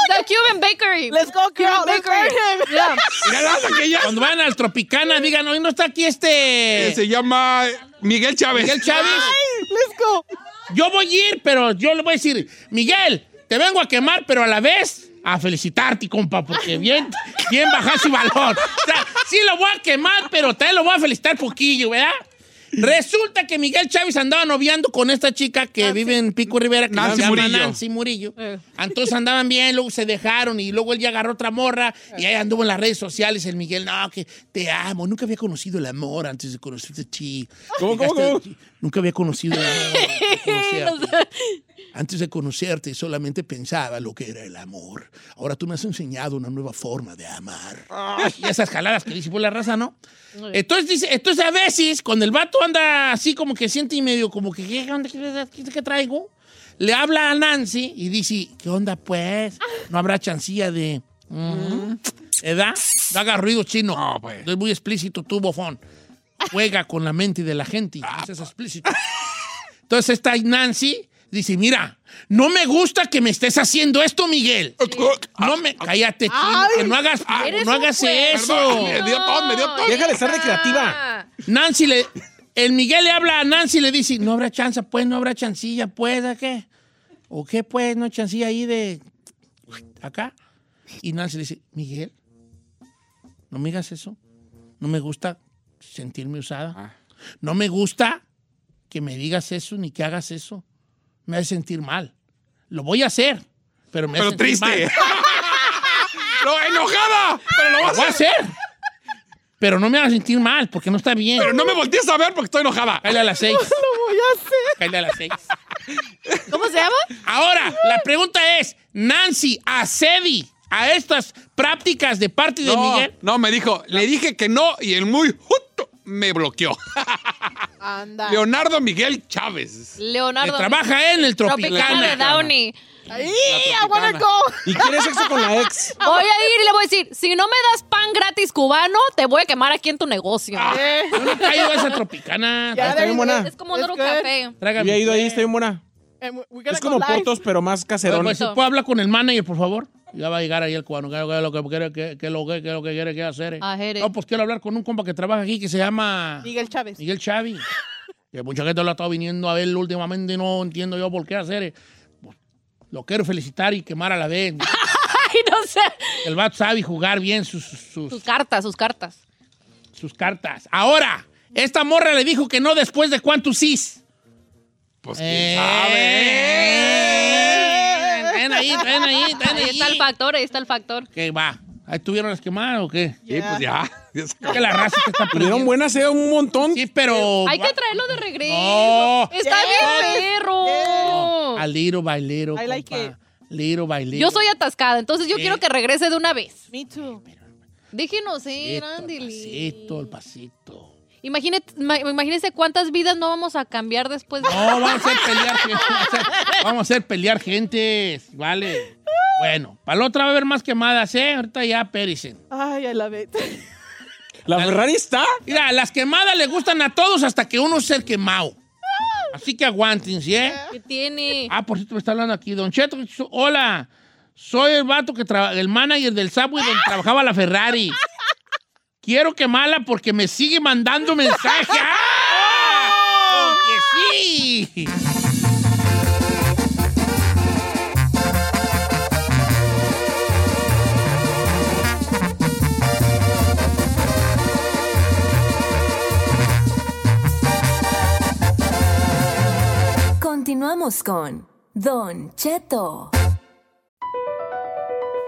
The Cuban Bakery. Let's go. Cuban Let's Bakery. Yeah. Cuando vayan al Tropicana, digan, hoy no está aquí este... se llama Miguel Chávez. Miguel Chávez. Let's go. Yo voy a ir, pero yo le voy a decir, Miguel, te vengo a quemar, pero a la vez a felicitarte, compa, porque bien, bien bajas y valor. O sea, sí lo voy a quemar, pero también lo voy a felicitar poquillo, ¿verdad? Resulta que Miguel Chávez andaba noviando con esta chica que vive en Pico Rivera, que Nancy se llama Murillo. Nancy Murillo. Eh. Entonces andaban bien, luego se dejaron y luego él ya agarró otra morra y ahí anduvo en las redes sociales el Miguel, no, que te amo, nunca había conocido el amor antes de conocerte a ti. ¿Cómo, cómo, Llegaste- cómo? Nunca había conocido el amor antes de conocerte. Solamente pensaba lo que era el amor. Ahora tú me has enseñado una nueva forma de amar. Y esas jaladas que dice por la raza, ¿no? Entonces dice, entonces a veces cuando el vato anda así como que siente y medio como que ¿qué onda? ¿Qué, qué- qué traigo? Le habla a Nancy y dice, ¿qué onda pues? No habrá chancilla de... ¿Edad? No haga ruido chino. No, pues. Es muy explícito tu bofón. Juega con la mente de la gente. No seas explícito. Entonces esta Nancy dice, mira, no me gusta que me estés haciendo esto, Miguel. No me... Cállate, chino, que no hagas, no hagas eso. Perdón, me dio tos, me dio tos. Deja de estar de creativa. Ah. Nancy le... El Miguel le habla a Nancy y le dice, no habrá chance, pues, no habrá chancilla, pues, ¿a qué? ¿O qué, pues, no hay chancilla ahí de... acá? Y Nancy le dice, Miguel, no me digas eso. No me gusta sentirme usada. Ah. No me gusta que me digas eso ni que hagas eso. Me hace sentir mal. Lo voy a hacer, pero me Pero hace sentir triste. mal. ¡No, enojada! Pero lo Lo voy a a hacer. Pero no me haga sentir mal, porque no está bien. Pero no me voltees a ver porque estoy enojada. Cállale a las seis. Lo voy a hacer. Cállale a las seis. ¿Cómo se llama? Ahora, la pregunta es, Nancy, accedi a estas prácticas de parte de No, Miguel. no, me dijo, le dije que no y el muy me bloqueó. Anda. Leonardo Miguel Chávez. Que Leonardo. trabaja en el Tropicana Tropicana. de Downey. Ay, I wanna go. ¿Y quiere sexo con la ex? Voy a ir y le voy a decir, si no me das pan gratis cubano, te voy a quemar aquí en tu negocio. Eh, Yo nunca he ido a esa Tropicana. Ya, Está bien buena. Es como un café. Tráigame. Había ido ahí, está bien buena. gonna Es como potos, pero más caserón. Pues, ¿Puedo hablar con el manager, por favor? Ya va a llegar ahí el cubano. ¿Qué es lo que quiere, qué- lo que, qué es lo que quiere que hacer? eh? No, pues quiero hablar con un compa que trabaja aquí que se llama Miguel Chávez. Miguel Chavi. Que mucha gente lo ha estado viniendo a ver últimamente y no entiendo yo por qué hacer. eh. Pues, Lo quiero felicitar y quemar a la vez. Ay, no sé. El vato sabe jugar bien sus, sus, Sus cartas, sus cartas. sus cartas. Ahora, esta morra le dijo que no después de cuántos sís. Pues Eh, quién sabe. Ven ahí, ven ahí, ven Ahí ahí. está el factor, ahí está el factor. ¿Qué va? ¿Ahí tuvieron las quemadas o qué? Sí, pues ya. ya se acabó. Que la raza que está Tuvieron buenas, eh, un montón. Sí, pero... Hay que traerlo de regreso. No. Está bien, perro. Al liro bailero, I like compa. it. Liro bailero. Yo soy atascada, entonces yo Sí. quiero que regrese de una vez. Me too. Déjenos ir, Pasito, el pasito, el pasito. Imagínate, ma- imagínense cuántas vidas no vamos a cambiar después de... No, vamos a hacer pelear gente. Vamos a hacer, a pelear gente. Vale. Bueno, para la otra va a haber más quemadas, ¿eh? Ahorita ya pericen. Ay, I love it. La Ferrari está. Mira, las quemadas le gustan a todos hasta que uno es el quemado. Así que aguántense, ¿eh? ¿Qué tiene? Ah, por cierto, me está hablando aquí. Don Cheto, hola. Soy el vato que traba- el manager del Subway donde trabajaba la Ferrari. Quiero quemarla porque me sigue mandando mensajes. ¡Ah! Porque sí. Continuamos con Don Cheto.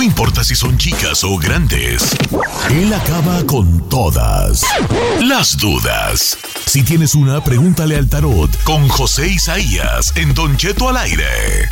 No importa si son chicas o grandes, él acaba con todas las dudas. Si tienes una, pregúntale al tarot con José Isaías en Don Cheto al aire.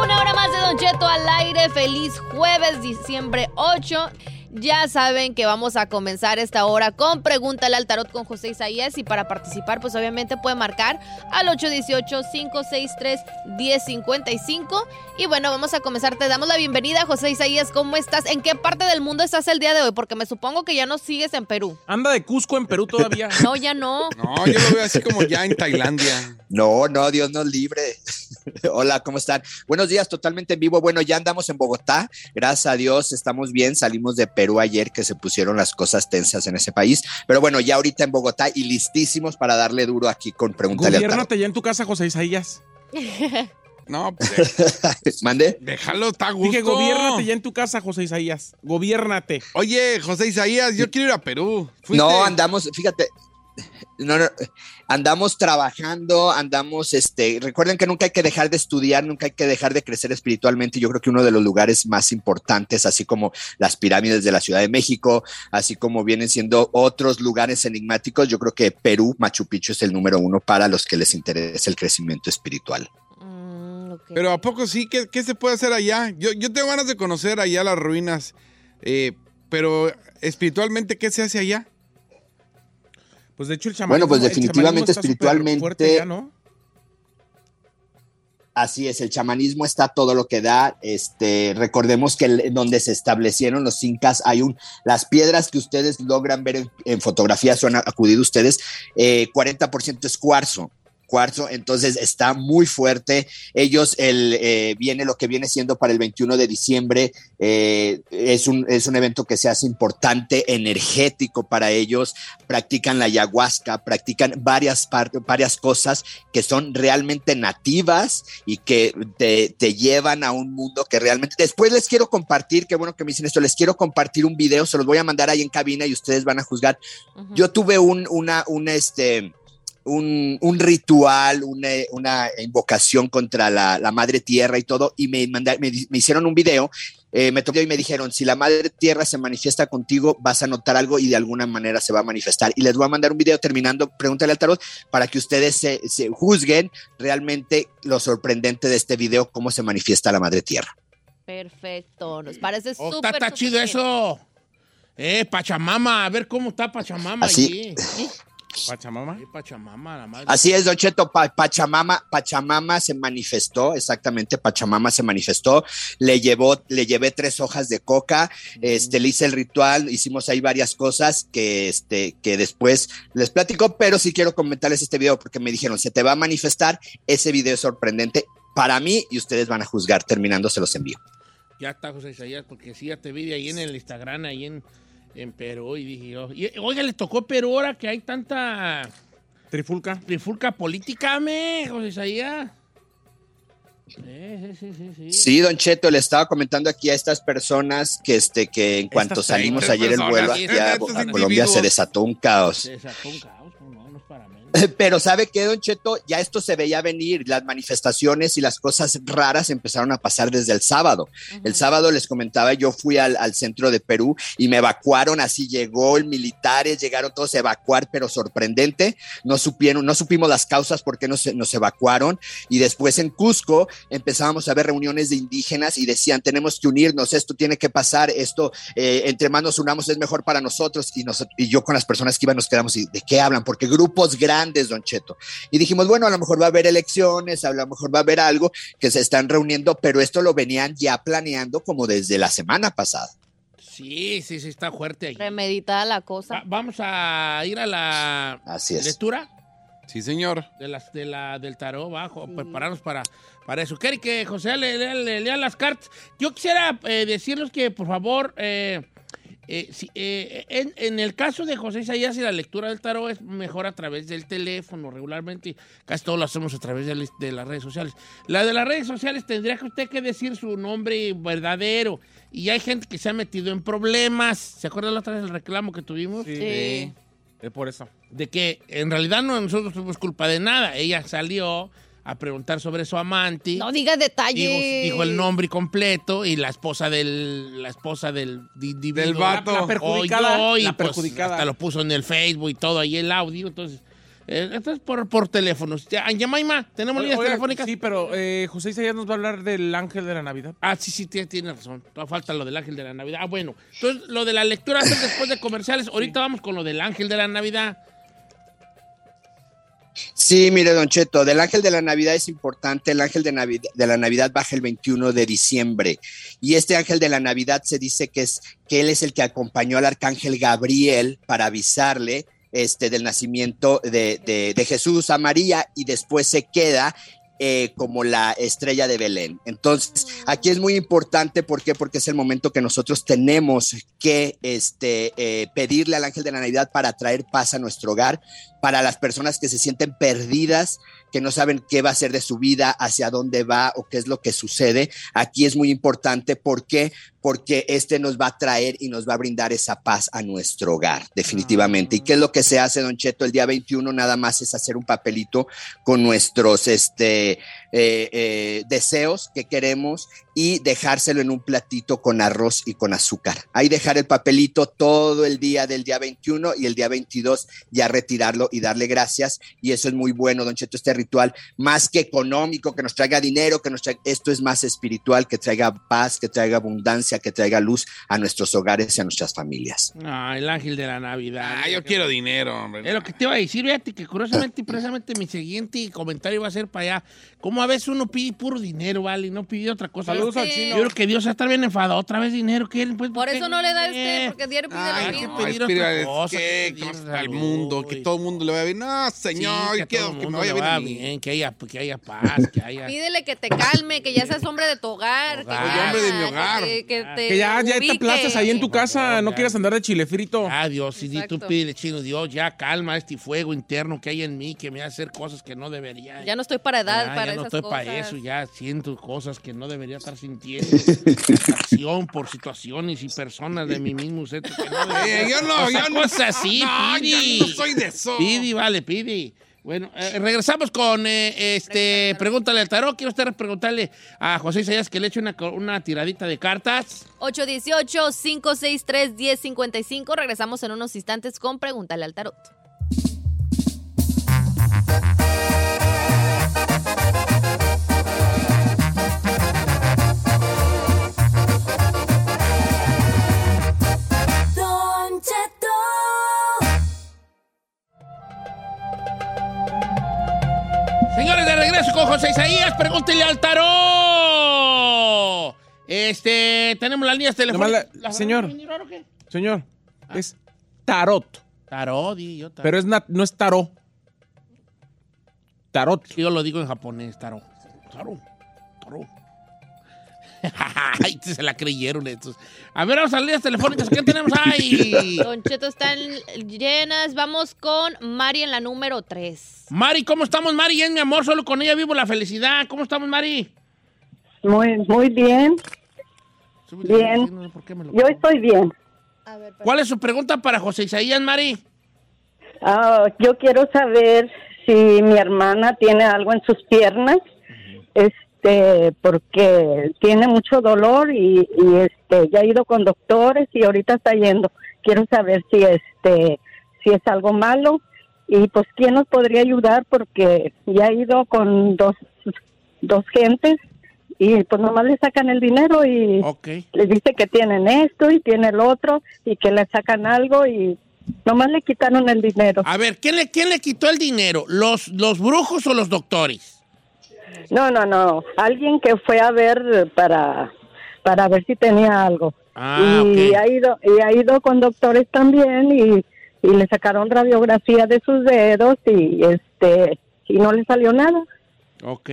Una hora más de Don Cheto al aire. Feliz jueves, diciembre 8. Ya saben que vamos a comenzar esta hora con Pregúntale al Tarot con José Isaías. Y para participar, pues obviamente puede marcar al 818-563-1055. Y bueno, vamos a comenzar. Te damos la bienvenida, José Isaías. ¿Cómo estás? ¿En qué parte del mundo estás el día de hoy? Porque me supongo que ya no sigues en Perú. Anda de Cusco en Perú todavía. No, ya no. No, yo lo veo así como ya en Tailandia. No, no, Dios nos libre. Hola, ¿cómo están? Buenos días, totalmente en vivo. Bueno, ya andamos en Bogotá. Gracias a Dios, estamos bien. Salimos de Perú ayer que se pusieron las cosas tensas en ese país. Pero bueno, ya ahorita en Bogotá y listísimos para darle duro aquí con Tarot. Gobiérnate ya en tu casa, José Isaías. No, pues, ¿Mande? déjalo, está gusto. Dije, gobiérnate ya en tu casa, José Isaías. Gobiérnate. Oye, José Isaías, yo quiero ir a Perú. ¿Fuiste? No, andamos, fíjate. No, no, andamos trabajando, andamos, este, recuerden que nunca hay que dejar de estudiar, nunca hay que dejar de crecer espiritualmente. Yo creo que uno de los lugares más importantes, así como las pirámides de la Ciudad de México, así como vienen siendo otros lugares enigmáticos, yo creo que Perú, Machu Picchu es el número uno para los que les interesa el crecimiento espiritual. Mm. Pero ¿a poco sí? ¿Qué, qué se puede hacer allá? Yo, yo tengo ganas de conocer allá las ruinas. eh, pero espiritualmente, ¿qué se hace allá? Pues de hecho el chamanismo. Bueno, pues definitivamente espiritualmente- fuerte ya, ¿no? Así es, el chamanismo está todo lo que da. Este, recordemos que el- donde se establecieron los incas hay un, las piedras que ustedes logran ver en, en fotografías o han acudido ustedes, eh, 40% es cuarzo. Cuarzo, entonces está muy fuerte. Ellos, el, eh, viene lo que viene siendo para el 21 de diciembre, eh, es, un, es un evento que se hace importante, energético para ellos. Practican la ayahuasca, practican varias, varias cosas que son realmente nativas y que te, te llevan a un mundo que realmente... Después les quiero compartir, qué bueno que me dicen esto, les quiero compartir un video, se los voy a mandar ahí en cabina y ustedes van a juzgar. Yo tuve un, una, una, este, un, un ritual, una, una invocación contra la, la madre tierra y todo, y me, manda- me, hicieron un video. eh, me tocó y me dijeron, si la madre tierra se manifiesta contigo, vas a notar algo y de alguna manera se va a manifestar. Y les voy a mandar un video terminando, pregúntale al tarot, para que ustedes se, se juzguen realmente lo sorprendente de este video, cómo se manifiesta la madre tierra. Perfecto. Nos parece Oh, súper. está, chido bien. eso. Eh, Pachamama, a ver cómo está Pachamama Así- allí. Pachamama. Eh, Pachamama, la madre. Así es, Don Cheto, Pa- Pachamama, Pachamama se manifestó, exactamente, Pachamama se manifestó, le llevó, le llevé tres hojas de coca, este, le hice el ritual, hicimos ahí varias cosas que, este, que después les platico, pero sí quiero comentarles este video porque me dijeron, se te va a manifestar, ese video es sorprendente para mí y ustedes van a juzgar, terminando se los envío. Ya está José Isaías, porque sí, ya te vi de ahí en el Instagram, ahí en, en Perú, y dije yo, y, oiga, le tocó Perú ahora que hay tanta Trifulca. trifulca política, me, José Isaías. Sí, sí, sí, sí, sí. Sí, Don Cheto, le estaba comentando aquí a estas personas que, este, que en cuanto salimos ayer el vuelo personas, aquí a, a. Colombia se desató un caos. Se sacó un caos, Pero sabe que, Don Cheto, ya esto se veía venir, las manifestaciones y las cosas raras empezaron a pasar desde el sábado. El sábado les comentaba, yo fui al, al centro de Perú y me evacuaron, así llegó el militares, llegaron todos a evacuar, pero sorprendente, no supieron, no supimos las causas por qué nos, nos evacuaron. Y después en Cusco empezábamos a ver reuniones de indígenas y decían, tenemos que unirnos, esto tiene que pasar, esto, eh, entre más nos unamos es mejor para nosotros. Y, nos, y yo con las personas que iban nos quedamos y de qué hablan, porque grupos grandes, don Cheto. Y dijimos, bueno, a lo mejor va a haber elecciones, a lo mejor va a haber algo que se están reuniendo, pero esto lo venían ya planeando como desde la semana pasada. Sí, sí, sí, está fuerte ahí. Premeditada la cosa. Va- vamos a ir a la Así es. lectura Sí, señor. de las, de la, del tarot, bajo, prepararnos para, para eso. ¿Quiere que José le, le- le- lea las cartas? Yo quisiera eh, decirles que, por favor, eh, eh, si- eh, en, en el caso de José Isaías y la lectura del tarot es mejor a través del teléfono, regularmente, casi todo lo hacemos a través de, de las redes sociales. La de las redes sociales tendría que usted que decir su nombre verdadero. Y hay gente que se ha metido en problemas. ¿Se acuerdan la otra vez del reclamo que tuvimos? Sí. Es por eso. de que en realidad no nosotros tuvimos culpa de nada. Ella salió a preguntar sobre su amante. No digas detalles. Dijo, dijo el nombre completo y la esposa del la esposa del Del vato. La perjudicada, oyó y la pues, perjudicada. hasta lo puso en el Facebook y todo ahí el audio. Entonces, eh, esto es por, por teléfonos. Ya, Yamaima, tenemos líneas telefónicas. Sí, pero eh, José Isaías nos va a hablar del ángel de la Navidad. Ah, sí, sí, tiene, tiene razón. Todavía falta lo del ángel de la Navidad. Ah, bueno. Entonces, lo de la lectura es después de comerciales. Ahorita vamos con lo del ángel de la Navidad. Sí, mire, Don Cheto, del ángel de la Navidad es importante. El ángel de, de la Navidad baja el 21 de diciembre. Y este ángel de la Navidad se dice que, es, que él es el que acompañó al arcángel Gabriel para avisarle este, del nacimiento de, de- de Jesús a María y después se queda eh, como la estrella de Belén. Entonces, aquí es muy importante, ¿por qué? Porque es el momento que nosotros tenemos que este, eh, pedirle al ángel de la Navidad para traer paz a nuestro hogar, para las personas que se sienten perdidas, que no saben qué va a ser de su vida, hacia dónde va o qué es lo que sucede. Aquí es muy importante, ¿por qué? Porque este nos va a traer y nos va a brindar esa paz a nuestro hogar, definitivamente. ¿Y qué es lo que se hace, Don Cheto? El día 21 nada más es hacer un papelito con nuestros este, eh, eh, deseos que queremos y dejárselo en un platito con arroz y con azúcar. Ahí dejar el papelito todo el día del día 21 y el día 22 ya retirarlo y darle gracias. Y eso es muy bueno, don Cheto, este ritual, más que económico, que nos traiga dinero, que nos traiga, esto es más espiritual, que traiga paz, que traiga abundancia, que traiga luz a nuestros hogares y a nuestras familias. Ah, el ángel de la Navidad. Ah, yo quiero dinero, hombre. Es lo que te iba a decir, fíjate que curiosamente y precisamente mi siguiente comentario va a ser para allá. Como a veces uno pide puro dinero, ¿vale? Y no pide otra cosa. Saludos al chino. Yo creo que Dios va a estar bien enfadado. Otra vez dinero, ¿quieren? Pues, Por eso no le da este, Eh, porque diario pide Ay, lo mismo. pedir otra cosa, que salud, mundo, que todo el mundo le vaya bien. No, Sí, señor, que a quiero que me vaya bien. vaya a mí. bien, que haya, que haya paz, que haya... Pídele que te calme, que ya seas hombre de tu hogar. Hogar. Que ya, hombre de mi hogar. Que, que te Que ya, ya te ahí en tu casa, no quieras andar de chile frito. Ah, Dios, si tú pídele, chino, Dios, ya calma este fuego interno que hay en mí, que me hace hacer cosas que no debería. Ya no estoy para edad, Ya, para ya no esas estoy cosas. para eso, ya siento cosas que no debería estar sintiendo. Acción por situaciones y personas de mi mismo que no debería- Eh, yo no, O sea, yo no. cosas así, No, pidi. yo no soy de eso. Pidi, vale, pidi. Bueno, eh, regresamos con eh, este. Pregúntale al tarot. Quiero usted preguntarle a José Isaías que le eche una, una tiradita de cartas. 818-563-1055. Regresamos en unos instantes con Pregúntale al Tarot. Señores, de regreso con José Isaías, pregúntele al tarot. Este, tenemos las líneas telefónicas. la- ¿Las señor. Señor, es tarot, Tarot, di yo tarot. pero es na- no es tarot. Tarot. Yo lo digo en japonés, tarot. Tarot. Tarot. Ay, se la creyeron estos. A ver, vamos a las líneas telefónicas. ¿Qué tenemos ahí? Don Cheto están llenas. Vamos con Mari en la número 3. Mari, ¿cómo estamos, Mari? Es mi amor, solo con ella vivo la felicidad. ¿Cómo estamos, Mari? Muy, muy bien. Bien. Yo estoy bien. ¿Cuál es su pregunta para José Isaías, Mari? Ah, yo quiero saber si mi hermana tiene algo en sus piernas, este, porque tiene mucho dolor y, y, este, ya ha ido con doctores y ahorita está yendo. Quiero saber si este, si es algo malo y pues quién nos podría ayudar porque ya ha ido con dos, dos gentes y pues nomás le sacan el dinero y les dice que tienen esto y tiene el otro y que le sacan algo y nomás le quitaron el dinero. A ver, ¿quién le, quién le quitó el dinero? ¿Los, ¿Los brujos o los doctores? No, no, no. Alguien que fue a ver para, para ver si tenía algo. Ah, y ha ido y ha ido con doctores también y, y le sacaron radiografía de sus dedos y este y no le salió nada. Ok,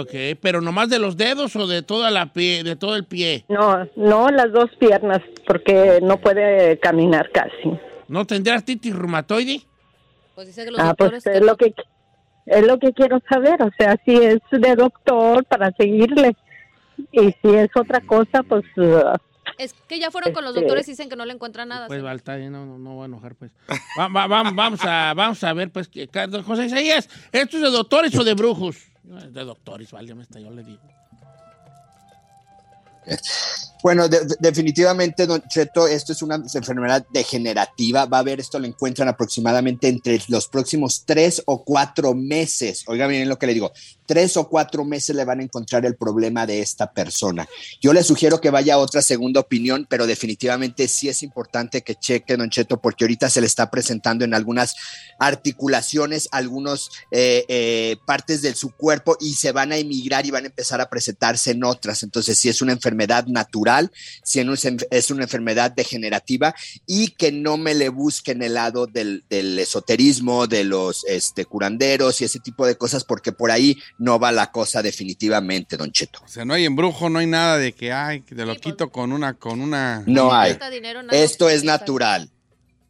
ok. ¿Pero nomás de los dedos o de toda la pie, de todo el pie? No, no las dos piernas porque no puede caminar casi. ¿No tendrá artritis reumatoide? Pues dice que los Ah, pues es lo que es lo que quiero saber, o sea, si es de doctor para seguirle y si es otra cosa, pues uh, Es que ya fueron con los Este- doctores y dicen que no le encuentran nada. Pues no, no, no voy a enojar, pues. Va- va- va- vamos, a, vamos a ver, pues, que, José Isaías, ¿esto es de doctores o de brujos? De doctores, vale, está, yo le digo. Bueno, de- de- definitivamente, Don Cheto, esto es una enfermedad degenerativa. Va a haber, esto lo encuentran aproximadamente entre los próximos tres o cuatro meses. Oiga bien lo que le digo. Tres o cuatro meses le van a encontrar el problema de esta persona. Yo le sugiero que vaya a otra segunda opinión, pero definitivamente sí es importante que cheque, Don Cheto, porque ahorita se le está presentando en algunas articulaciones, algunas partes de su cuerpo y se van a emigrar y van a empezar a presentarse en otras. Entonces, si es una enfermedad natural, si no es, en- es una enfermedad degenerativa y que no me le busquen el lado del, del esoterismo, de los este, curanderos y ese tipo de cosas, porque por ahí no va la cosa definitivamente, Don Cheto. O sea, no hay embrujo, no hay nada de que, ay, te lo quito con una, con una... No hay. dinero, nada Esto es natural.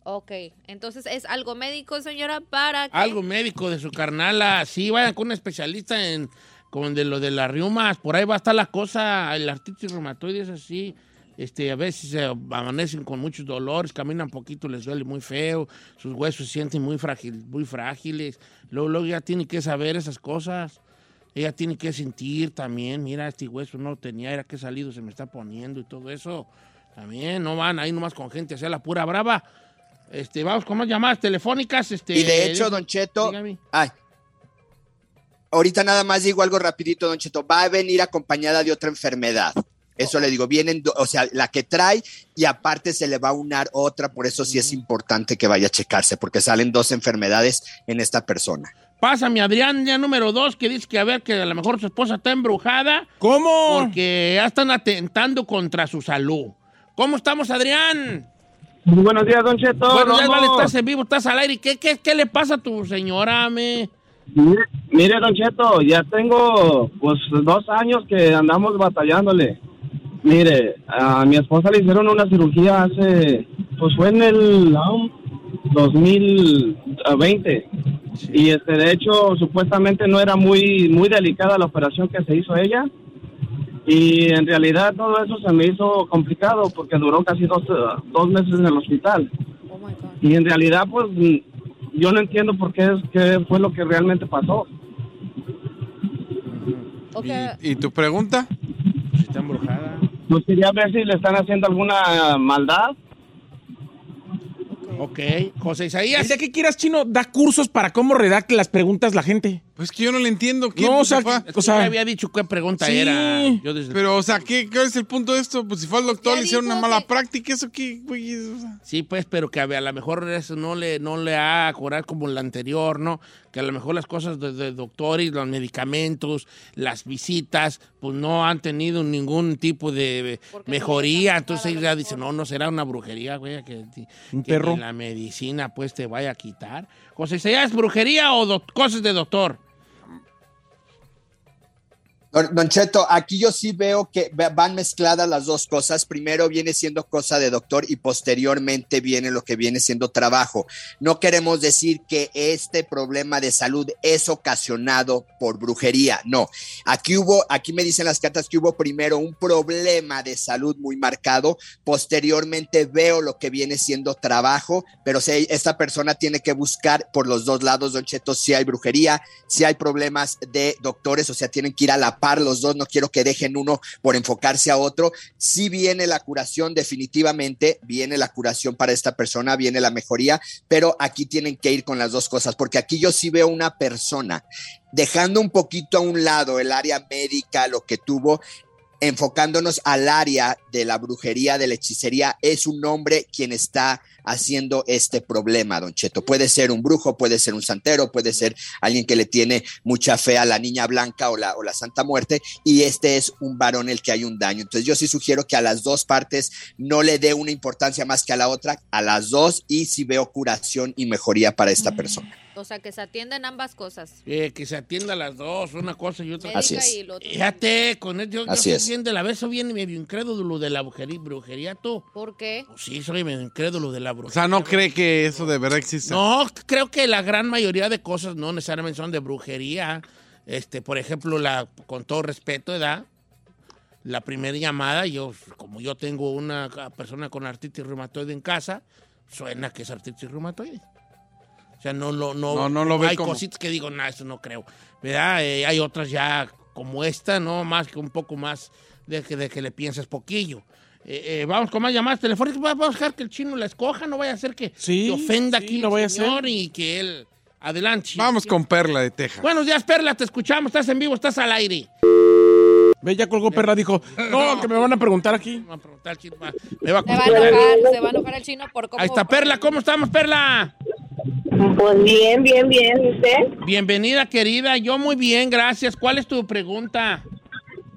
Ok, entonces es algo médico, señora, para que... Algo médico de su carnala, sí, vayan con un especialista en con de lo de las riumas, por ahí va a estar la cosa, el artritis reumatoide es así, este, a veces se amanecen con muchos dolores, caminan poquito, les duele muy feo, sus huesos se sienten muy, frágil, muy frágiles, luego, luego ya tiene que saber esas cosas, ella tiene que sentir también, mira, este hueso no lo tenía, era que salido se me está poniendo y todo eso, también, no van ahí nomás con gente, hacia la pura brava, este, vamos con más llamadas telefónicas, este... Y de hecho, Don Cheto, dígame. ay, ahorita nada más digo algo rapidito, Don Cheto, va a venir acompañada de otra enfermedad. Eso le digo, vienen, o sea, la que trae y aparte se le va a unar otra, por eso sí es importante que vaya a checarse, porque salen dos enfermedades en esta persona. Pásame, Adrián, ya número dos, que dice que a ver que a lo mejor su esposa está embrujada. ¿Cómo? Porque ya están atentando contra su salud. ¿Cómo estamos, Adrián? Muy buenos días, Don Cheto. Buenos días, vale, estás en vivo, estás al aire. ¿Qué, qué, qué le pasa a tu señora, me? Mire, mire, Don Cheto, ya tengo pues dos años que andamos batallándole. Mire, a mi esposa le hicieron una cirugía hace, pues fue en el um, 2020. Y este, de hecho, supuestamente no era muy, muy delicada la operación que se hizo ella. Y en realidad todo eso se me hizo complicado porque duró casi dos, dos meses en el hospital. Y en realidad, pues, yo no entiendo por qué, es, qué fue lo que realmente pasó. ¿Y, y tu pregunta? Está embrujada. Pues quería ver si le están haciendo alguna maldad. Ok, José Isaías. ¿De qué quieras, Chino? Da cursos para cómo redacte las preguntas la gente. Pues que yo no le entiendo. ¿Qué No, o sea, fue? o sea- había dicho qué pregunta Sí. era. Yo desde- Pero, o sea, ¿qué, ¿cuál es el punto de esto? Pues si fue al doctor, le hicieron una mala que- práctica, ¿eso qué, güey? O sea, Sí, pues, pero que a, a lo mejor eso no le, no le ha curado como la anterior, ¿no? Que a lo mejor las cosas de, de doctores, los medicamentos, las visitas, pues no han tenido ningún tipo de mejoría. Entonces ella dice, no, no será una brujería, güey, que, Un que perro. la medicina pues te vaya a quitar. José, ¿ya es brujería o cosas de doctor? Don, Cheto, aquí yo sí veo que van mezcladas las dos cosas. Primero viene siendo cosa de doctor y posteriormente viene lo que viene siendo trabajo. No queremos decir que este problema de salud es ocasionado por brujería. No, aquí hubo, aquí me dicen las cartas que hubo primero un problema de salud muy marcado. Posteriormente veo lo que viene siendo trabajo, pero si esta persona tiene que buscar por los dos lados, Don Cheto, si hay brujería, si hay problemas de doctores, o sea, tienen que ir a la par los dos, no quiero que dejen uno por enfocarse a otro. Si viene la curación, definitivamente viene la curación para esta persona, viene la mejoría, pero aquí tienen que ir con las dos cosas, porque aquí yo sí veo una persona dejando un poquito a un lado el área médica, lo que tuvo, enfocándonos al área de la brujería, de la hechicería, es un hombre quien está haciendo este problema, don Cheto. Puede ser un brujo, puede ser un santero, puede ser alguien que le tiene mucha fe a la niña blanca o la, o la Santa Muerte, y este es un varón el que hay un daño. Entonces yo sí sugiero que a las dos partes no le dé una importancia más que a la otra, a las dos, y si veo curación y mejoría para esta persona. O sea, que se atienden ambas cosas. Eh, que se atienda las dos, una cosa y otra. Médica Así es. y. Fíjate, con él, yo, yo Así soy es. de la vez, soy bien medio incrédulo de la brujería, brujería tú. ¿Por qué? Pues sí, soy medio incrédulo de la O brujería. sea, no cree que eso de verdad existe. No, creo que la gran mayoría de cosas no necesariamente son de brujería. Este, por ejemplo, la, con todo respeto, ¿verdad? La primera llamada, yo, como yo tengo una persona con artritis reumatoide en casa, suena que es artritis reumatoide. O sea, no, no, no, No, no lo ve hay como- cositas que digo, no, eso no creo. ¿Verdad? Eh, hay otras ya como esta, ¿no? Más que un poco más de que, de que le piensas poquillo. Eh, eh, vamos con más llamadas telefónicas. Vamos a dejar que el chino la escoja. No vaya a ser que Sí, que ofenda sí, aquí no el vaya a señor ser. y que él... Adelante. chino. Vamos con Perla de Texas. Buenos días, Perla. Te escuchamos. Estás en vivo. Estás al aire. Ve, ya colgó perra, dijo, no, que me van a preguntar aquí. Me va a preguntar, chino. va- Me va a Se va a enojar, se va a enojar el chino por cómo... Ahí está Perla. ¿Cómo estamos, Perla? Pues bien, bien, bien. ¿Y usted? Bienvenida, querida. Yo muy bien, gracias. ¿Cuál es tu pregunta?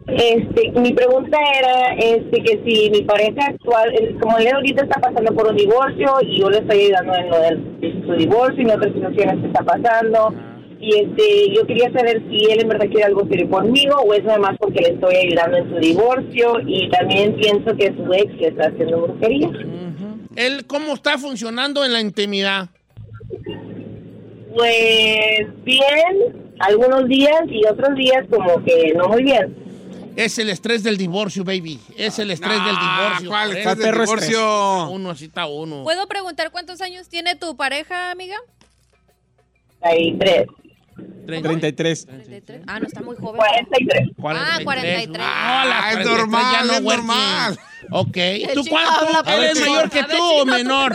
Este, mi pregunta era este, que si mi pareja actual, eh, como él ahorita está pasando por un divorcio y yo le estoy ayudando en lo de su divorcio y en otras situaciones que está pasando, y este, yo quería saber si él en verdad quiere algo serio conmigo o es nada más porque le estoy ayudando en su divorcio y también pienso que su ex le está haciendo brujería. ¿Él cómo está funcionando en la intimidad? Pues bien, algunos días y otros días como que no muy bien. Es el estrés del divorcio, baby. Es el estrés del divorcio. ¿cuál estrés del divorcio? Uno, así está uno. ¿Puedo preguntar cuántos años tiene tu pareja, amiga? Hay tres. 33. 33. Ah, no está muy joven. 43. Ah, 43. Ah, Ah, es 43 normal, ya no es working. normal. Ok. ¿Tú cuánto? ¿Eres mayor que tú o menor?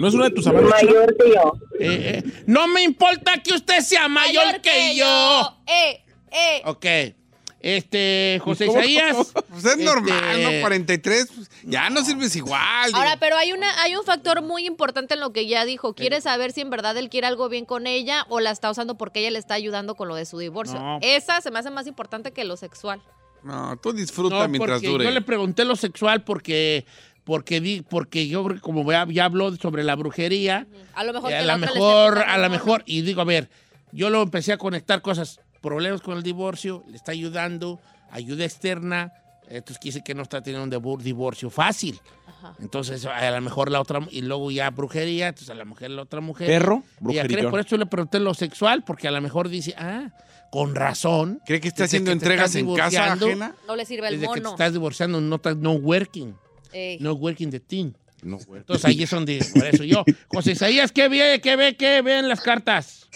¿No es una de tus amigos? Mayor que yo. Eh, eh, no me importa que usted sea mayor, que, yo. Eh, eh. Ok. Este, José ¿Cómo? Isaías. Pues es normal, este, ¿no? 43, pues, ya no sirves igual. digo. Ahora, pero hay una, hay un factor muy importante en lo que ya dijo. Quiere saber si en verdad él quiere algo bien con ella o la está usando porque ella le está ayudando con lo de su divorcio. No. Esa se me hace más importante que lo sexual. No, tú disfruta No, mientras porque dure. Yo le pregunté lo sexual porque, porque, di, porque yo, como ya, ya habló sobre la brujería, A lo mejor eh, a la lo mejor, a lo mejor, y digo, a ver, yo lo empecé a conectar cosas, problemas con el divorcio, le está ayudando, ayuda externa, entonces decir que no está teniendo un divo- divorcio fácil. Entonces, a lo mejor la otra, y luego ya brujería, entonces a la mujer la otra mujer. Perro, cree, por eso le pregunté lo sexual, porque a lo mejor dice, ah, con razón. ¿Cree que está haciendo que entregas en casa ajena? No le sirve el Desde que te mono. estás divorciando, no no working. Ey. No working the team. No, güey. Entonces ahí es donde, por eso yo. José Isaías, ¿qué ve, qué ve, qué ven las cartas?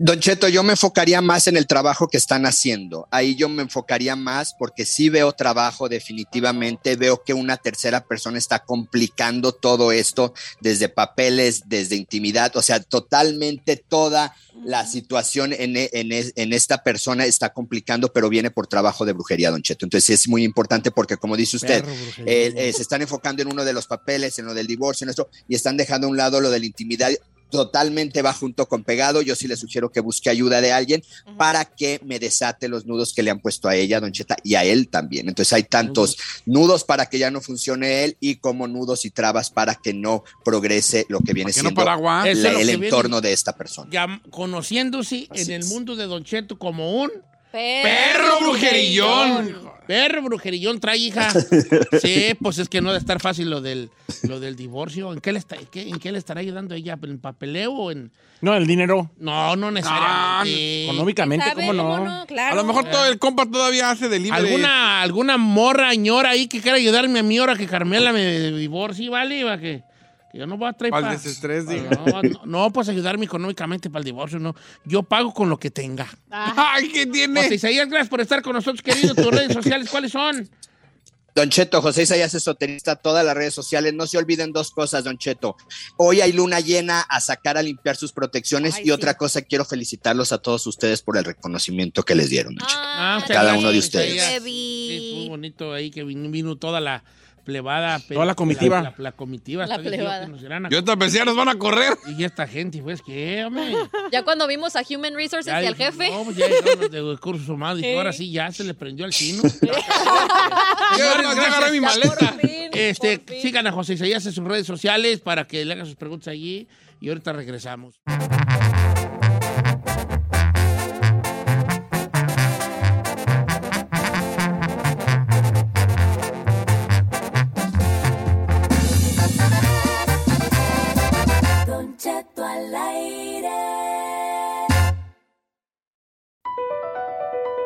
Don Cheto, yo me enfocaría más en el trabajo que están haciendo. Ahí yo me enfocaría más porque sí veo trabajo definitivamente. Veo que una tercera persona está complicando todo esto desde papeles, desde intimidad. O sea, totalmente toda la situación en, e- en en esta persona está complicando, pero viene por trabajo de brujería, Don Cheto. Entonces es muy importante porque, como dice usted, eh, eh, se están enfocando en uno de los papeles, en lo del divorcio, en esto, y están dejando a un lado lo de la intimidad totalmente va junto con pegado. Yo sí le sugiero que busque ayuda de alguien para que me desate los nudos que le han puesto a ella, Don Cheta, y a él también. Entonces hay tantos nudos para que ya no funcione él y como nudos y trabas para que no progrese lo que viene no siendo la- el que viene. entorno de esta persona. Ya conociéndose en el mundo de Don Cheto como un Perro brujerillón. Perro brujerillón trae hija. Sí, pues es que no debe estar fácil lo del, lo del divorcio. ¿En qué, le está, qué- ¿En qué le estará ayudando ella? ¿En papeleo o en...? No, el dinero. No, no necesariamente. Económicamente, ¿Sabe? ¿cómo no? no? Claro. A lo mejor todo el compa todavía hace delivery. ¿Alguna, alguna morra, ñora ahí que quiera ayudarme a mí ahora que Carmela me divorcie, ¿vale? Va que yo no voy a traer Para pa- el desestrés, no, no, no, pues ayudarme económicamente para el divorcio, no. Yo pago con lo que tenga. Ay, ¿qué tiene? José Isaías, gracias por estar con nosotros, querido. Tus redes sociales, ¿cuáles son? Don Cheto, José Isaías Esoterista, todas las redes sociales. No se olviden dos cosas, Don Cheto. Hoy hay luna llena a sacar a limpiar sus protecciones y otra cosa, quiero felicitarlos a todos ustedes por el reconocimiento que les dieron, Don Cheto. Ah, muchas Cada uno de ustedes. Sí, muy bonito ahí que vino, vino toda la plebada. Toda la comitiva. La, la comitiva. La dije yo plebada. que nos irán a- Yo ya nos van a correr. Y esta gente, pues, ¿qué, hombre? Ya cuando vimos a Human Resources Ya y al jefe. No, pues ya los de recursos humanos. Sí. ahora sí, ya se le prendió al chino. Yo Señores, ya agarré mi maleta. Este, sigan a José Isaías en sus redes sociales para que le hagan sus preguntas allí. Y ahorita regresamos.